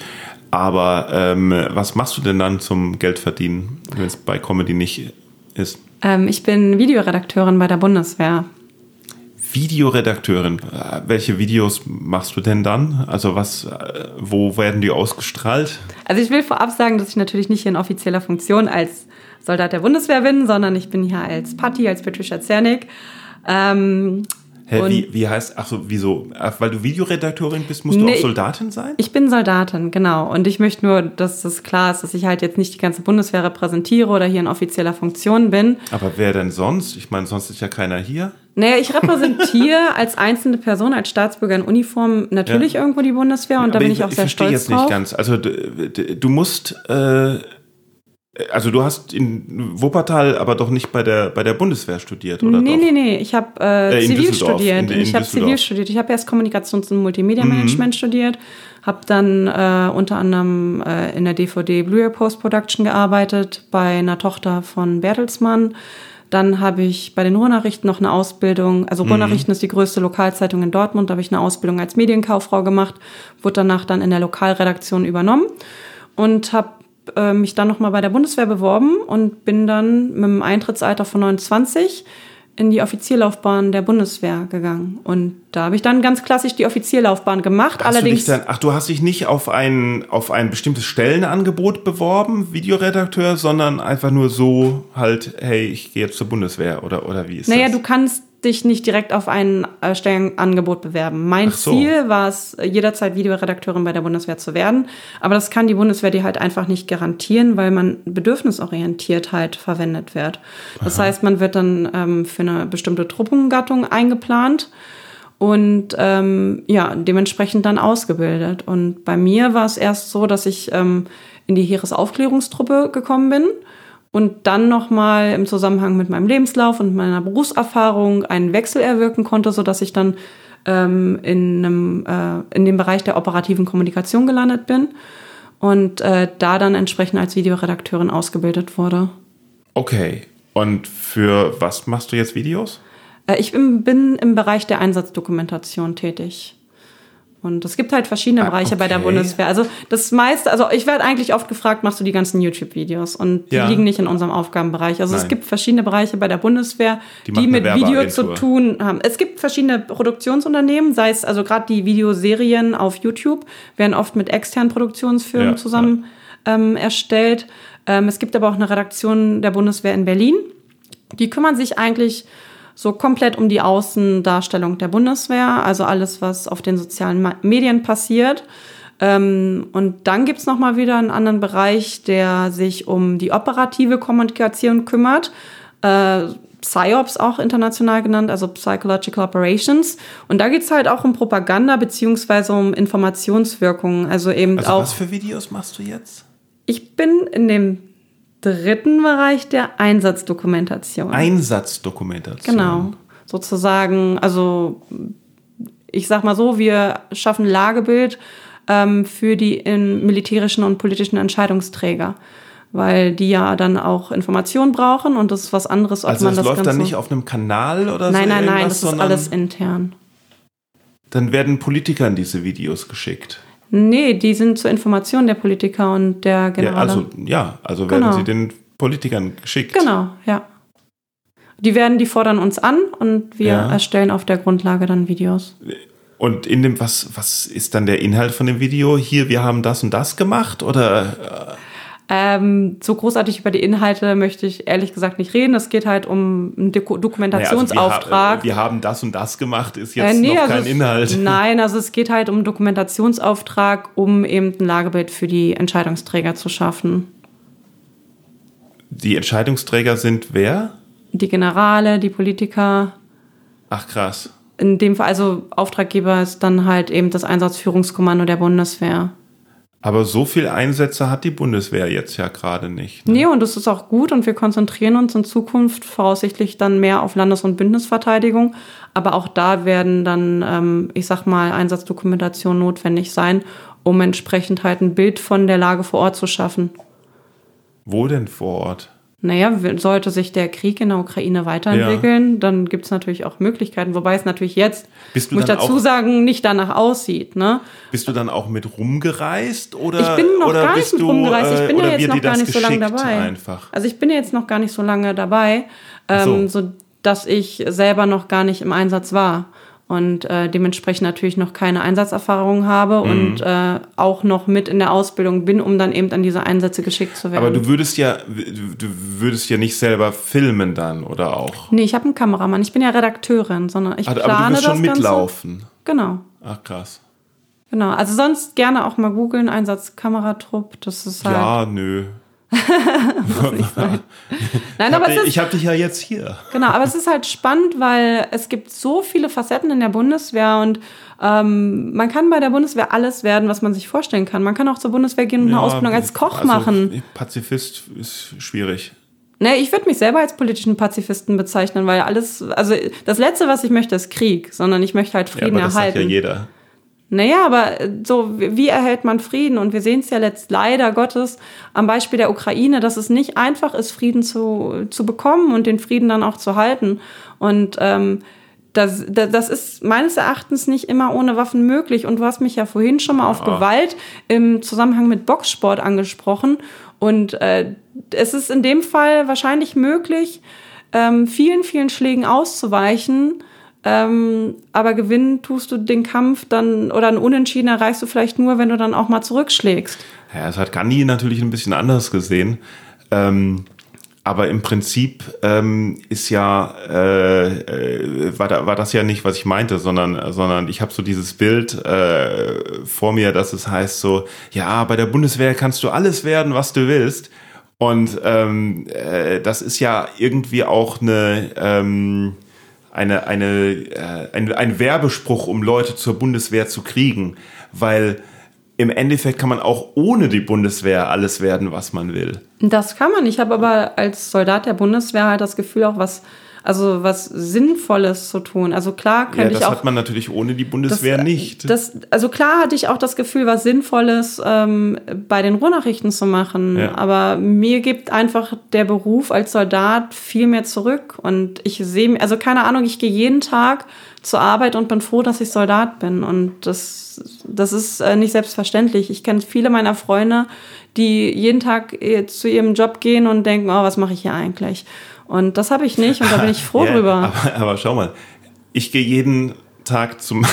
Aber ähm, was machst du denn dann zum Geldverdienen, wenn es bei Comedy nicht ist? Ähm, ich bin Videoredakteurin bei der Bundeswehr. Videoredakteurin. Äh, welche Videos machst du denn dann? Also was, äh, wo werden die ausgestrahlt? Also ich will vorab sagen, dass ich natürlich nicht in offizieller Funktion als Soldat der Bundeswehr bin, sondern ich bin hier als Patti, als Patricia Zernick. Ähm, Hä, wie, wie heißt, ach so, wieso? Weil du Videoredakteurin bist, musst du nee, auch Soldatin sein? Ich bin Soldatin, genau. Und ich möchte nur, dass das klar ist, dass ich halt jetzt nicht die ganze Bundeswehr repräsentiere oder hier in offizieller Funktion bin. Aber wer denn sonst? Ich meine, sonst ist ja keiner hier. Naja, ich repräsentiere als einzelne Person, als Staatsbürger in Uniform natürlich ja. irgendwo die Bundeswehr und ja, da bin ich, ich auch sehr stolz drauf. Ich verstehe jetzt nicht ganz. Also du musst... Äh, also du hast in Wuppertal aber doch nicht bei der, bei der Bundeswehr studiert, oder? Nee, doch? nee, nee. Ich habe äh, äh, Zivil studiert. In, in ich habe Zivil studiert. Ich habe erst Kommunikations- und Multimedia-Management mhm. studiert, habe dann äh, unter anderem äh, in der DVD Blu-ray Post-Production gearbeitet, bei einer Tochter von Bertelsmann. Dann habe ich bei den Ruhrnachrichten noch eine Ausbildung, also mhm. Ruhrnachrichten ist die größte Lokalzeitung in Dortmund, da habe ich eine Ausbildung als Medienkauffrau gemacht, wurde danach dann in der Lokalredaktion übernommen und habe äh, mich dann nochmal bei der Bundeswehr beworben und bin dann mit dem Eintrittsalter von 29 in die Offizierlaufbahn der Bundeswehr gegangen. Und da habe ich dann ganz klassisch die Offizierlaufbahn gemacht. Hast Allerdings. Du dann, ach, du hast dich nicht auf ein, auf ein bestimmtes Stellenangebot beworben, Videoredakteur, sondern einfach nur so halt, hey, ich gehe jetzt zur Bundeswehr oder, oder wie ist naja, das? Naja, du kannst dich nicht direkt auf ein äh, Stellenangebot bewerben. Mein so. Ziel war es, jederzeit Videoredakteurin bei der Bundeswehr zu werden. Aber das kann die Bundeswehr dir halt einfach nicht garantieren, weil man bedürfnisorientiert halt verwendet wird. Das Aha. heißt, man wird dann ähm, für eine bestimmte Truppengattung eingeplant und ähm, ja, dementsprechend dann ausgebildet. Und bei mir war es erst so, dass ich ähm, in die Heeresaufklärungstruppe gekommen bin und dann nochmal im Zusammenhang mit meinem Lebenslauf und meiner Berufserfahrung einen Wechsel erwirken konnte, sodass ich dann ähm, in, einem, äh, in dem Bereich der operativen Kommunikation gelandet bin und äh, da dann entsprechend als Videoredakteurin ausgebildet wurde. Okay, und für was machst du jetzt Videos? Äh, ich bin, bin im Bereich der Einsatzdokumentation tätig. Und es gibt halt verschiedene ah, Bereiche okay. bei der Bundeswehr. Also das meiste, also ich werde eigentlich oft gefragt, machst du die ganzen YouTube-Videos? Und die ja. liegen nicht in unserem Aufgabenbereich. Also Nein. es gibt verschiedene Bereiche bei der Bundeswehr, die, die mit Video zu tun haben. Es gibt verschiedene Produktionsunternehmen, sei es also gerade die Videoserien auf YouTube, werden oft mit externen Produktionsfirmen ja, zusammen ja. Ähm, erstellt. Ähm, es gibt aber auch eine Redaktion der Bundeswehr in Berlin. Die kümmern sich eigentlich so komplett um die Außendarstellung der Bundeswehr, also alles, was auf den sozialen Medien passiert. Ähm, und dann gibt's noch mal wieder einen anderen Bereich, der sich um die operative Kommunikation kümmert. Äh, PSYOPs auch international genannt, also Psychological Operations. Und da geht's halt auch um Propaganda beziehungsweise um Informationswirkungen. Also eben Also auch. was für Videos machst du jetzt? Ich bin in dem dritten Bereich der Einsatzdokumentation. Einsatzdokumentation. Genau. Sozusagen, also ich sag mal so, wir schaffen Lagebild ähm, für die in militärischen und politischen Entscheidungsträger. Weil die ja dann auch Informationen brauchen und das ist was anderes, ob Also man es das läuft Ganze. dann nicht auf einem Kanal oder so nein, nein, nein, das ist alles intern. dann werden Politikern diese Videos geschickt. Nee, die sind zur Information der Politiker und der Ja, Generale. also ja, also werden Genau. sie den Politikern geschickt. Genau, ja. Die werden, die fordern uns an und wir Ja. erstellen auf der Grundlage dann Videos. Und in dem was was ist dann der Inhalt von dem Video? Hier, wir haben das und das gemacht oder Ähm, so großartig über die Inhalte möchte ich ehrlich gesagt nicht reden. Es geht halt um einen Doku- Dokumentationsauftrag. Naja, also wir, ha- wir haben das und das gemacht, ist jetzt Äh, nee, noch also kein Inhalt. Nein, also es geht halt um einen Dokumentationsauftrag, um eben ein Lagebild für die Entscheidungsträger zu schaffen. Die Entscheidungsträger sind wer? Die Generale, die Politiker. Ach krass. In dem Fall, also Auftraggeber ist dann halt eben das Einsatzführungskommando der Bundeswehr. Aber so viel Einsätze hat die Bundeswehr jetzt ja gerade nicht. Ne? Nee, und das ist auch gut und wir konzentrieren uns in Zukunft voraussichtlich dann mehr auf Landes- und Bündnisverteidigung. Aber auch da werden dann, ähm, ich sag mal, Einsatzdokumentationen notwendig sein, um entsprechend halt ein Bild von der Lage vor Ort zu schaffen. Wo denn vor Ort? Naja, sollte sich der Krieg in der Ukraine weiterentwickeln, dann gibt es natürlich auch Möglichkeiten, wobei es natürlich jetzt, Bist muss ich dazu auch- sagen, nicht danach aussieht. Ne? Bist du dann auch mit rumgereist oder Ich bin noch oder gar nicht mit du, rumgereist. Ich äh, bin ja oder jetzt noch gar nicht so lange dabei. Einfach. Also ich bin ja jetzt noch gar nicht so lange dabei, Ach so. ähm, so dass ich selber noch gar nicht im Einsatz war und äh, dementsprechend natürlich noch keine Einsatzerfahrung habe Mhm. und äh, auch noch mit in der Ausbildung bin, um dann eben an diese Einsätze geschickt zu werden. Aber du würdest ja du würdest ja nicht selber filmen dann oder auch. nee, ich habe einen Kameramann. Ich bin ja Redakteurin, sondern ich Aber plane du wirst schon das mitlaufen. Ganze. Genau. Ach krass. Genau, also sonst gerne auch mal googeln, Einsatzkameratrupp, das ist halt, Ja, nö. nein, Ich aber hab, es ist, ich habe dich ja jetzt hier. Genau, aber es ist halt spannend, weil es gibt so viele Facetten in der Bundeswehr und ähm, man kann bei der Bundeswehr alles werden, was man sich vorstellen kann. Man kann auch zur Bundeswehr gehen und eine Ja, Ausbildung als Koch also, machen. Pazifist ist schwierig. Ne, ich würde mich selber als politischen Pazifisten bezeichnen, weil alles, also das Letzte, was ich möchte, ist Krieg, sondern ich möchte halt Ja, Frieden aber das sagt erhalten. ja jeder. Naja, aber äh, so, wie erhält man Frieden? Und wir sehen es ja letzt leider Gottes am Beispiel der Ukraine, dass es nicht einfach ist, Frieden zu, zu bekommen und den Frieden dann auch zu halten. Und ähm, das, das, das ist meines Erachtens nicht immer ohne Waffen möglich. Und du hast mich ja vorhin schon mal auf Ja. Gewalt im Zusammenhang mit Boxsport angesprochen. Und äh, es ist in dem Fall wahrscheinlich möglich, ähm, vielen, vielen Schlägen auszuweichen. Ähm, aber gewinnen tust du den Kampf dann oder ein Unentschieden erreichst du vielleicht nur, wenn du dann auch mal zurückschlägst. Ja, das hat Gandhi natürlich ein bisschen anders gesehen. Ähm, aber im Prinzip ähm, ist ja äh, äh, war, da, war das ja nicht, was ich meinte, sondern sondern ich habe so dieses Bild äh, vor mir, dass es heißt so, ja, bei der Bundeswehr kannst du alles werden, was du willst. Und ähm, äh, das ist ja irgendwie auch eine ähm, eine, eine, äh, ein, ein Werbespruch, um Leute zur Bundeswehr zu kriegen, weil im Endeffekt kann man auch ohne die Bundeswehr alles werden, was man will. Das kann man. Ich habe aber als Soldat der Bundeswehr halt das Gefühl, auch was, also was Sinnvolles zu tun. Also klar Ja, könnte das ich auch. hat man natürlich ohne die Bundeswehr das, nicht. Das, also klar hatte ich auch das Gefühl, was Sinnvolles ähm, bei den Ruhrnachrichten zu machen. Ja. Aber mir gibt einfach der Beruf als Soldat viel mehr zurück. Und ich sehe, also keine Ahnung, ich gehe jeden Tag zur Arbeit und bin froh, dass ich Soldat bin. Und das, das ist äh, nicht selbstverständlich. Ich kenne viele meiner Freunde, die jeden Tag äh, zu ihrem Job gehen und denken, oh, was mache ich hier eigentlich? Und das habe ich nicht und da bin ich froh Ja, drüber. Aber, aber schau mal, ich gehe jeden Tag zum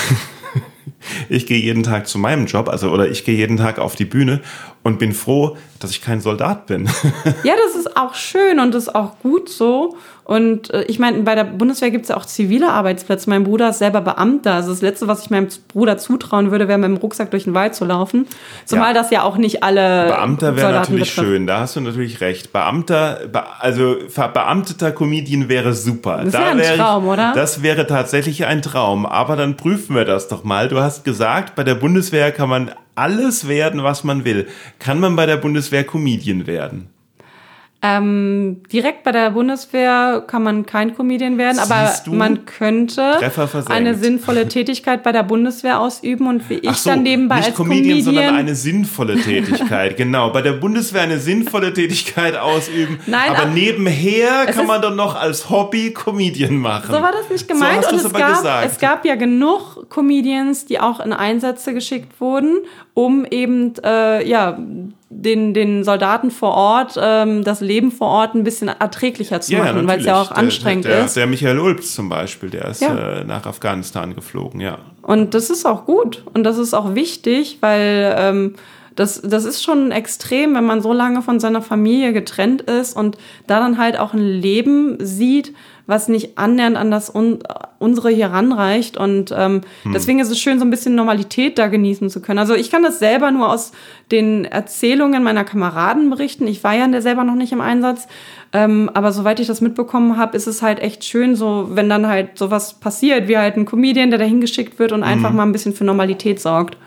ich gehe jeden Tag zu meinem Job, also oder ich gehe jeden Tag auf die Bühne und bin froh, dass ich kein Soldat bin. ja, das ist auch schön und das ist auch gut so. Und äh, ich meine, bei der Bundeswehr gibt es ja auch zivile Arbeitsplätze. Mein Bruder ist selber Beamter. Also das Letzte, was ich meinem Bruder zutrauen würde, wäre mit dem Rucksack durch den Wald zu laufen. Zumal ja. das ja auch nicht alle. Beamter wäre natürlich betrifft. schön, da hast du natürlich recht. Beamter, also verbeamteter Comedian wäre super. Das wäre da ein wär Traum, ich, oder? Das wäre tatsächlich ein Traum. Aber dann prüfen wir das doch mal. Du hast gesagt, bei der Bundeswehr kann man alles werden, was man will. Kann man bei der Bundeswehr Comedian werden? Ähm, direkt bei der Bundeswehr kann man kein Comedian werden, aber man könnte eine sinnvolle Tätigkeit bei der Bundeswehr ausüben und wie ich so, dann nebenbei nicht als Comedian, Comedian, sondern eine sinnvolle Tätigkeit. genau, bei der Bundeswehr eine sinnvolle Tätigkeit ausüben. Nein, aber nebenher kann man dann noch als Hobby Comedian machen. So war das nicht gemeint. So und es gab, es gab ja genug Comedians, die auch in Einsätze geschickt wurden, um eben äh, ja den, den Soldaten vor Ort ähm, das Leben vor Ort ein bisschen erträglicher zu ja, machen, weil es ja auch anstrengend der, der, ist. Der Michael Ulbs zum Beispiel, der ist ja. äh, nach Afghanistan geflogen, ja. Und das ist auch gut und das ist auch wichtig, weil ähm, das, das ist schon extrem, wenn man so lange von seiner Familie getrennt ist und da dann halt auch ein Leben sieht, was nicht annähernd an das un unsere hier ranreicht. Und ähm, hm. deswegen ist es schön, so ein bisschen Normalität da genießen zu können. Also ich kann das selber nur aus den Erzählungen meiner Kameraden berichten. Ich war ja selber noch nicht im Einsatz. Ähm, aber soweit ich das mitbekommen habe, ist es halt echt schön, so wenn dann halt sowas passiert, wie halt ein Comedian, der dahin geschickt wird und mhm. einfach mal ein bisschen für Normalität sorgt.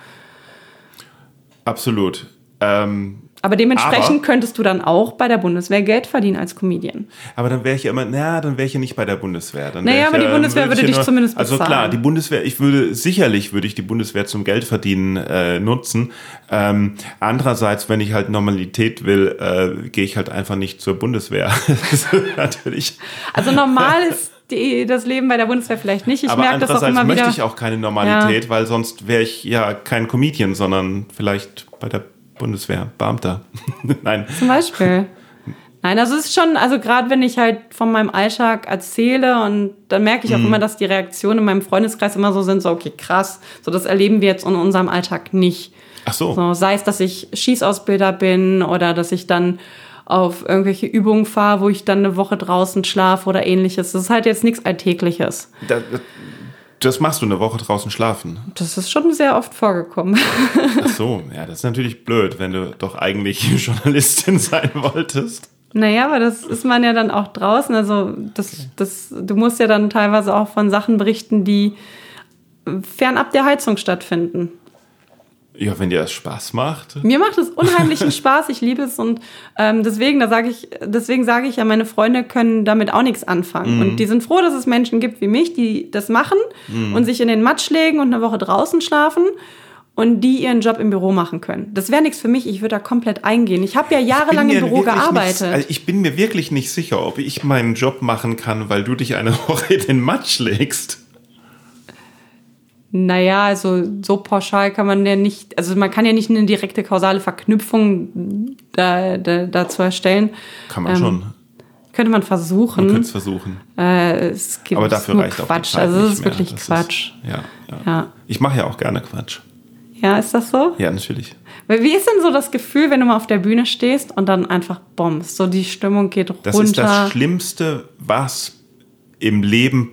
Absolut. Ähm, aber dementsprechend aber, könntest du dann auch bei der Bundeswehr Geld verdienen als Comedian. Aber dann wäre ich ja immer, naja, dann wäre ich ja nicht bei der Bundeswehr. Dann naja, aber ja, die Bundeswehr würde, dich nur, zumindest bezahlen. Also klar, die Bundeswehr, ich würde, sicherlich würde ich die Bundeswehr zum Geld verdienen äh, nutzen. Ähm, andererseits, wenn ich halt Normalität will, äh, gehe ich halt einfach nicht zur Bundeswehr. natürlich. Also normal ist die, das Leben bei der Bundeswehr vielleicht nicht. Ich aber merke das auch immer möchte ich auch keine Normalität, ja. weil sonst wäre ich ja kein Comedian, sondern vielleicht bei der Bundeswehr, Beamter. Nein. Zum Beispiel. Nein, also es ist schon, also gerade wenn ich halt von meinem Alltag erzähle und dann merke ich auch mm. immer, dass die Reaktionen in meinem Freundeskreis immer so sind, so okay, krass, so das erleben wir jetzt in unserem Alltag nicht. Ach so. so sei es, dass ich Schießausbilder bin oder dass ich dann auf irgendwelche Übungen fahre, wo ich dann eine Woche draußen schlafe oder ähnliches. Das ist halt jetzt nichts Alltägliches. Da, das machst du eine Woche draußen schlafen? Das ist schon sehr oft vorgekommen. Ach so, ja, das ist natürlich blöd, wenn du doch eigentlich Journalistin sein wolltest. Naja, aber das ist man ja dann auch draußen. Also das, das, du musst ja dann teilweise auch von Sachen berichten, die fernab der Heizung stattfinden. Ja, wenn dir das Spaß macht. Mir macht es unheimlichen Spaß, ich liebe es und ähm, deswegen, da sage ich, deswegen sage ich ja, meine Freunde können damit auch nichts anfangen. Mm. Und die sind froh, dass es Menschen gibt wie mich, die das machen mm. und sich in den Matsch legen und eine Woche draußen schlafen und die ihren Job im Büro machen können. Das wäre nichts für mich, ich würde da komplett eingehen. Ich habe ja jahrelang im Büro gearbeitet. Nicht, also ich bin mir wirklich nicht sicher, ob ich meinen Job machen kann, weil du dich eine Woche in den Matsch legst. Naja, also so pauschal kann man ja nicht, also man kann ja nicht eine direkte kausale Verknüpfung da, da, dazu erstellen. Kann man ähm, schon. Könnte man versuchen. Man könnte es versuchen. Äh, es gibt Aber dafür reicht Quatsch. auch Also es ist wirklich das Quatsch. Ist, ja, ja, ja. Ich mache ja auch gerne Quatsch. Ja, ist das so? Ja, natürlich. Wie ist denn so das Gefühl, wenn du mal auf der Bühne stehst und dann einfach bombst? So die Stimmung geht runter. Das ist das Schlimmste, was im Leben,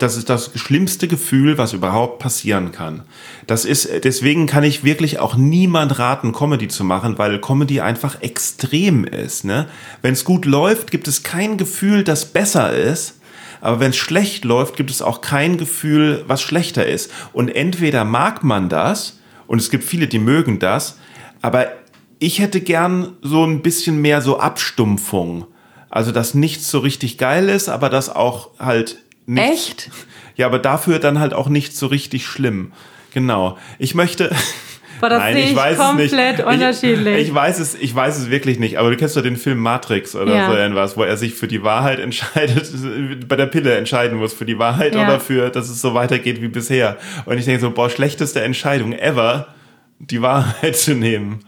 das ist das schlimmste Gefühl, was überhaupt passieren kann. Das ist, deswegen kann ich wirklich auch niemand raten, Comedy zu machen, weil Comedy einfach extrem ist, ne? Wenn es gut läuft, gibt es kein Gefühl, das besser ist. Aber wenn es schlecht läuft, gibt es auch kein Gefühl, was schlechter ist. Und entweder mag man das, und es gibt viele, die mögen das, aber ich hätte gern so ein bisschen mehr so Abstumpfung also, dass nichts so richtig geil ist, aber das auch halt nicht. Echt? Ja, aber dafür dann halt auch nicht so richtig schlimm. Genau. Ich möchte. Boah, das Nein, ich, ich weiß komplett es nicht. unterschiedlich. Ich, ich, weiß es, ich weiß es wirklich nicht. Aber du kennst doch den Film Matrix oder ja. so irgendwas, wo er sich für die Wahrheit entscheidet, bei der Pille entscheiden muss, für die Wahrheit ja. oder für, dass es so weitergeht wie bisher. Und ich denke so, boah, schlechteste Entscheidung ever, die Wahrheit zu nehmen.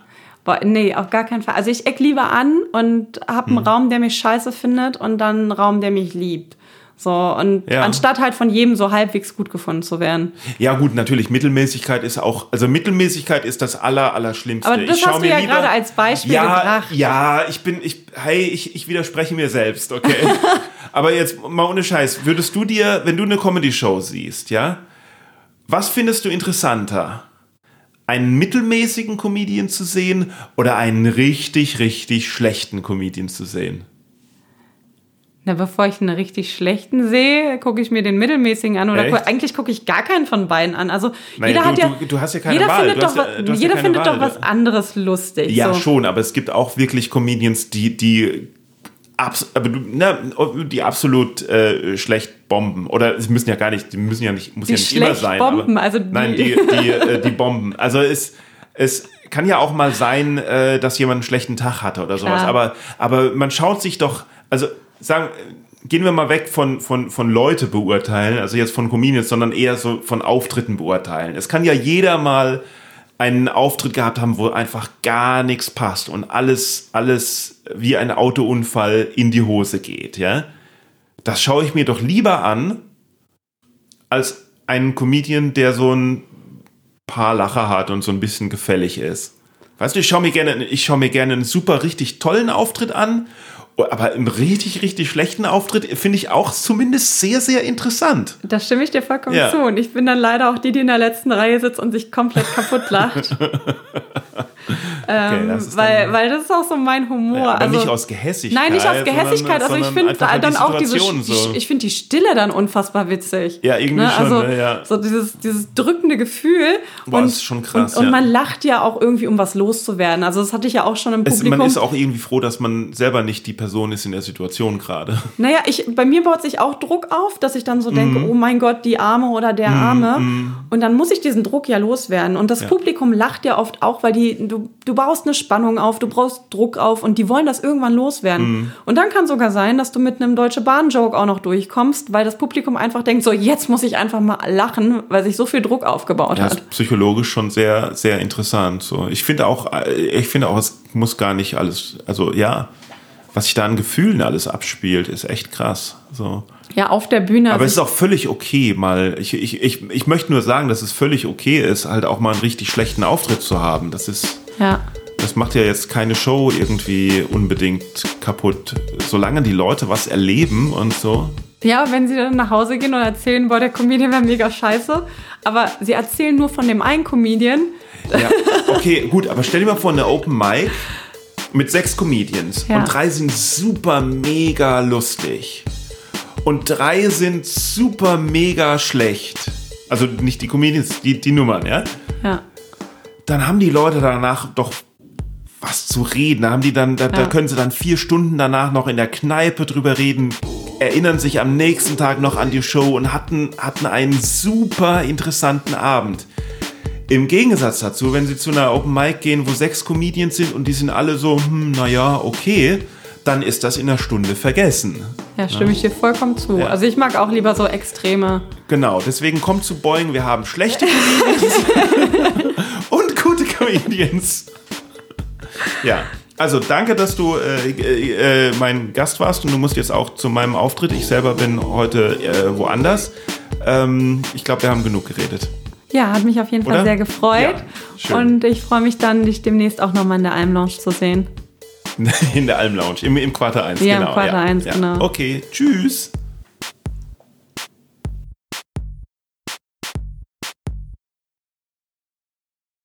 Boah, nee, auf gar keinen Fall. Also ich eck lieber an und habe einen hm. Raum, der mich scheiße findet und dann einen Raum, der mich liebt. So, und Ja. anstatt halt von jedem so halbwegs gut gefunden zu werden. Ja, gut, natürlich, Mittelmäßigkeit ist auch, also Mittelmäßigkeit ist das aller, Allerschlimmste. Aber das Ich hast du mir ja gerade als Beispiel ja, gebracht. Ja, ich bin, ich, hey, ich, ich widerspreche mir selbst, okay? Aber jetzt mal ohne Scheiß, würdest du dir, wenn du eine Comedy-Show siehst, ja, was findest du interessanter? Einen mittelmäßigen Comedian zu sehen oder einen richtig, richtig schlechten Comedian zu sehen? Na, bevor ich einen richtig schlechten sehe, gucke ich mir den mittelmäßigen an. Oder gu eigentlich gucke ich gar keinen von beiden an. Also Naja, jeder du- hat ja, du- du hast ja keine jeder Wahl. findet doch, ja- ja jeder keine findet Wahl. doch was anderes lustig. Ja, so. schon, aber es gibt auch wirklich Comedians, die, die, abs aber du, na, die absolut äh, schlecht bomben. Oder sie müssen ja gar nicht, die müssen ja nicht, muss Die ja nicht immer sein. bomben, aber, also die- nein, die, die, äh, die bomben. Also es, es kann ja auch mal sein, äh, dass jemand einen schlechten Tag hatte oder sowas. Klar. Aber, aber man schaut sich doch, also sagen, gehen wir mal weg von, von, von Leute beurteilen, also jetzt von Comedians, sondern eher so von Auftritten beurteilen. Es kann ja jeder mal einen Auftritt gehabt haben, wo einfach gar nichts passt und alles, alles wie ein Autounfall in die Hose geht, ja. Das schaue ich mir doch lieber an, als einen Comedian, der so ein paar Lacher hat und so ein bisschen gefällig ist. Weißt du, ich schaue mir gerne, ich schaue mir gerne einen super richtig tollen Auftritt an, aber im richtig, richtig schlechten Auftritt finde ich auch zumindest sehr, sehr interessant. Da stimme ich dir vollkommen Ja. zu. Und ich bin dann leider auch die, die in der letzten Reihe sitzt und sich komplett kaputt lacht. ähm, ist weil, weil das ist auch so mein Humor. Ja, aber also, nicht aus Gehässigkeit. Nein, nicht aus Gehässigkeit. Sondern, Also ich finde dann die auch diese, so. ich, ich finde die Stille dann unfassbar witzig. Ja, irgendwie schon, Also ne, ja. so dieses, dieses drückende Gefühl. Boah, und, das ist schon krass, Und, und man lacht ja auch irgendwie, um was loszuwerden. Also das hatte ich ja auch schon im es, Publikum. man ist auch irgendwie froh, dass man selber nicht die Person ist in der Situation gerade. Naja, ich, bei mir baut sich auch Druck auf, dass ich dann so denke, Mhm. oh mein Gott, die Arme oder der Arme. Und dann muss ich diesen Druck ja loswerden. Und das Publikum lacht ja oft auch, weil die, du, du baust eine Spannung auf, du brauchst Druck auf und die wollen das irgendwann loswerden. Mhm. Und dann kann sogar sein, dass du mit einem Deutsche Bahn-Joke auch noch durchkommst, weil das Publikum einfach denkt, so jetzt muss ich einfach mal lachen, weil sich so viel Druck aufgebaut Das hat. ist psychologisch schon sehr, sehr interessant. So, ich finde auch, äh, ich finde auch, es muss gar nicht alles, also ja, was sich da an Gefühlen alles abspielt, ist echt krass. So. Ja, auf der Bühne. Aber es also ist auch völlig okay, mal. Ich, ich, ich, ich möchte nur sagen, dass es völlig okay ist, halt auch mal einen richtig schlechten Auftritt zu haben. Das ist, ja. das macht ja jetzt keine Show irgendwie unbedingt kaputt. Solange die Leute was erleben und so. Ja, wenn sie dann nach Hause gehen und erzählen, boah, der Comedian wäre mega scheiße, aber sie erzählen nur von dem einen Comedian, Ja, okay, gut, aber stell dir mal vor, eine Open Mic mit sechs Comedians Ja. und drei sind super mega lustig und drei sind super mega schlecht. Also nicht die Comedians, die, die Nummern, ja? ja. Dann haben die Leute danach doch was zu reden. Da haben die dann, da, da Ja. können sie dann vier Stunden danach noch in der Kneipe drüber reden, erinnern sich am nächsten Tag noch an die Show und hatten, hatten einen super interessanten Abend. Im Gegensatz dazu, wenn sie zu einer Open Mic gehen, wo sechs Comedians sind und die sind alle so, hm, naja, okay, dann ist das in einer Stunde vergessen. Ja, stimme ich dir vollkommen zu. Ja. Also ich mag auch lieber so extreme. Genau, deswegen kommt zu Boeing, wir haben schlechte Comedians und gute Comedians. Ja, also danke, dass du äh, äh, äh, mein Gast warst und du musst jetzt auch zu meinem Auftritt. Ich selber bin heute äh, woanders. Ähm, ich glaube, wir haben genug geredet. Ja, hat mich auf jeden Fall Oder? sehr gefreut. Ja, und ich freue mich dann, dich demnächst auch nochmal in der Alm Lounge zu sehen. In der Alm Lounge, im, im Quarter 1. Ja, im genau. Quarter 1, genau. Okay, tschüss.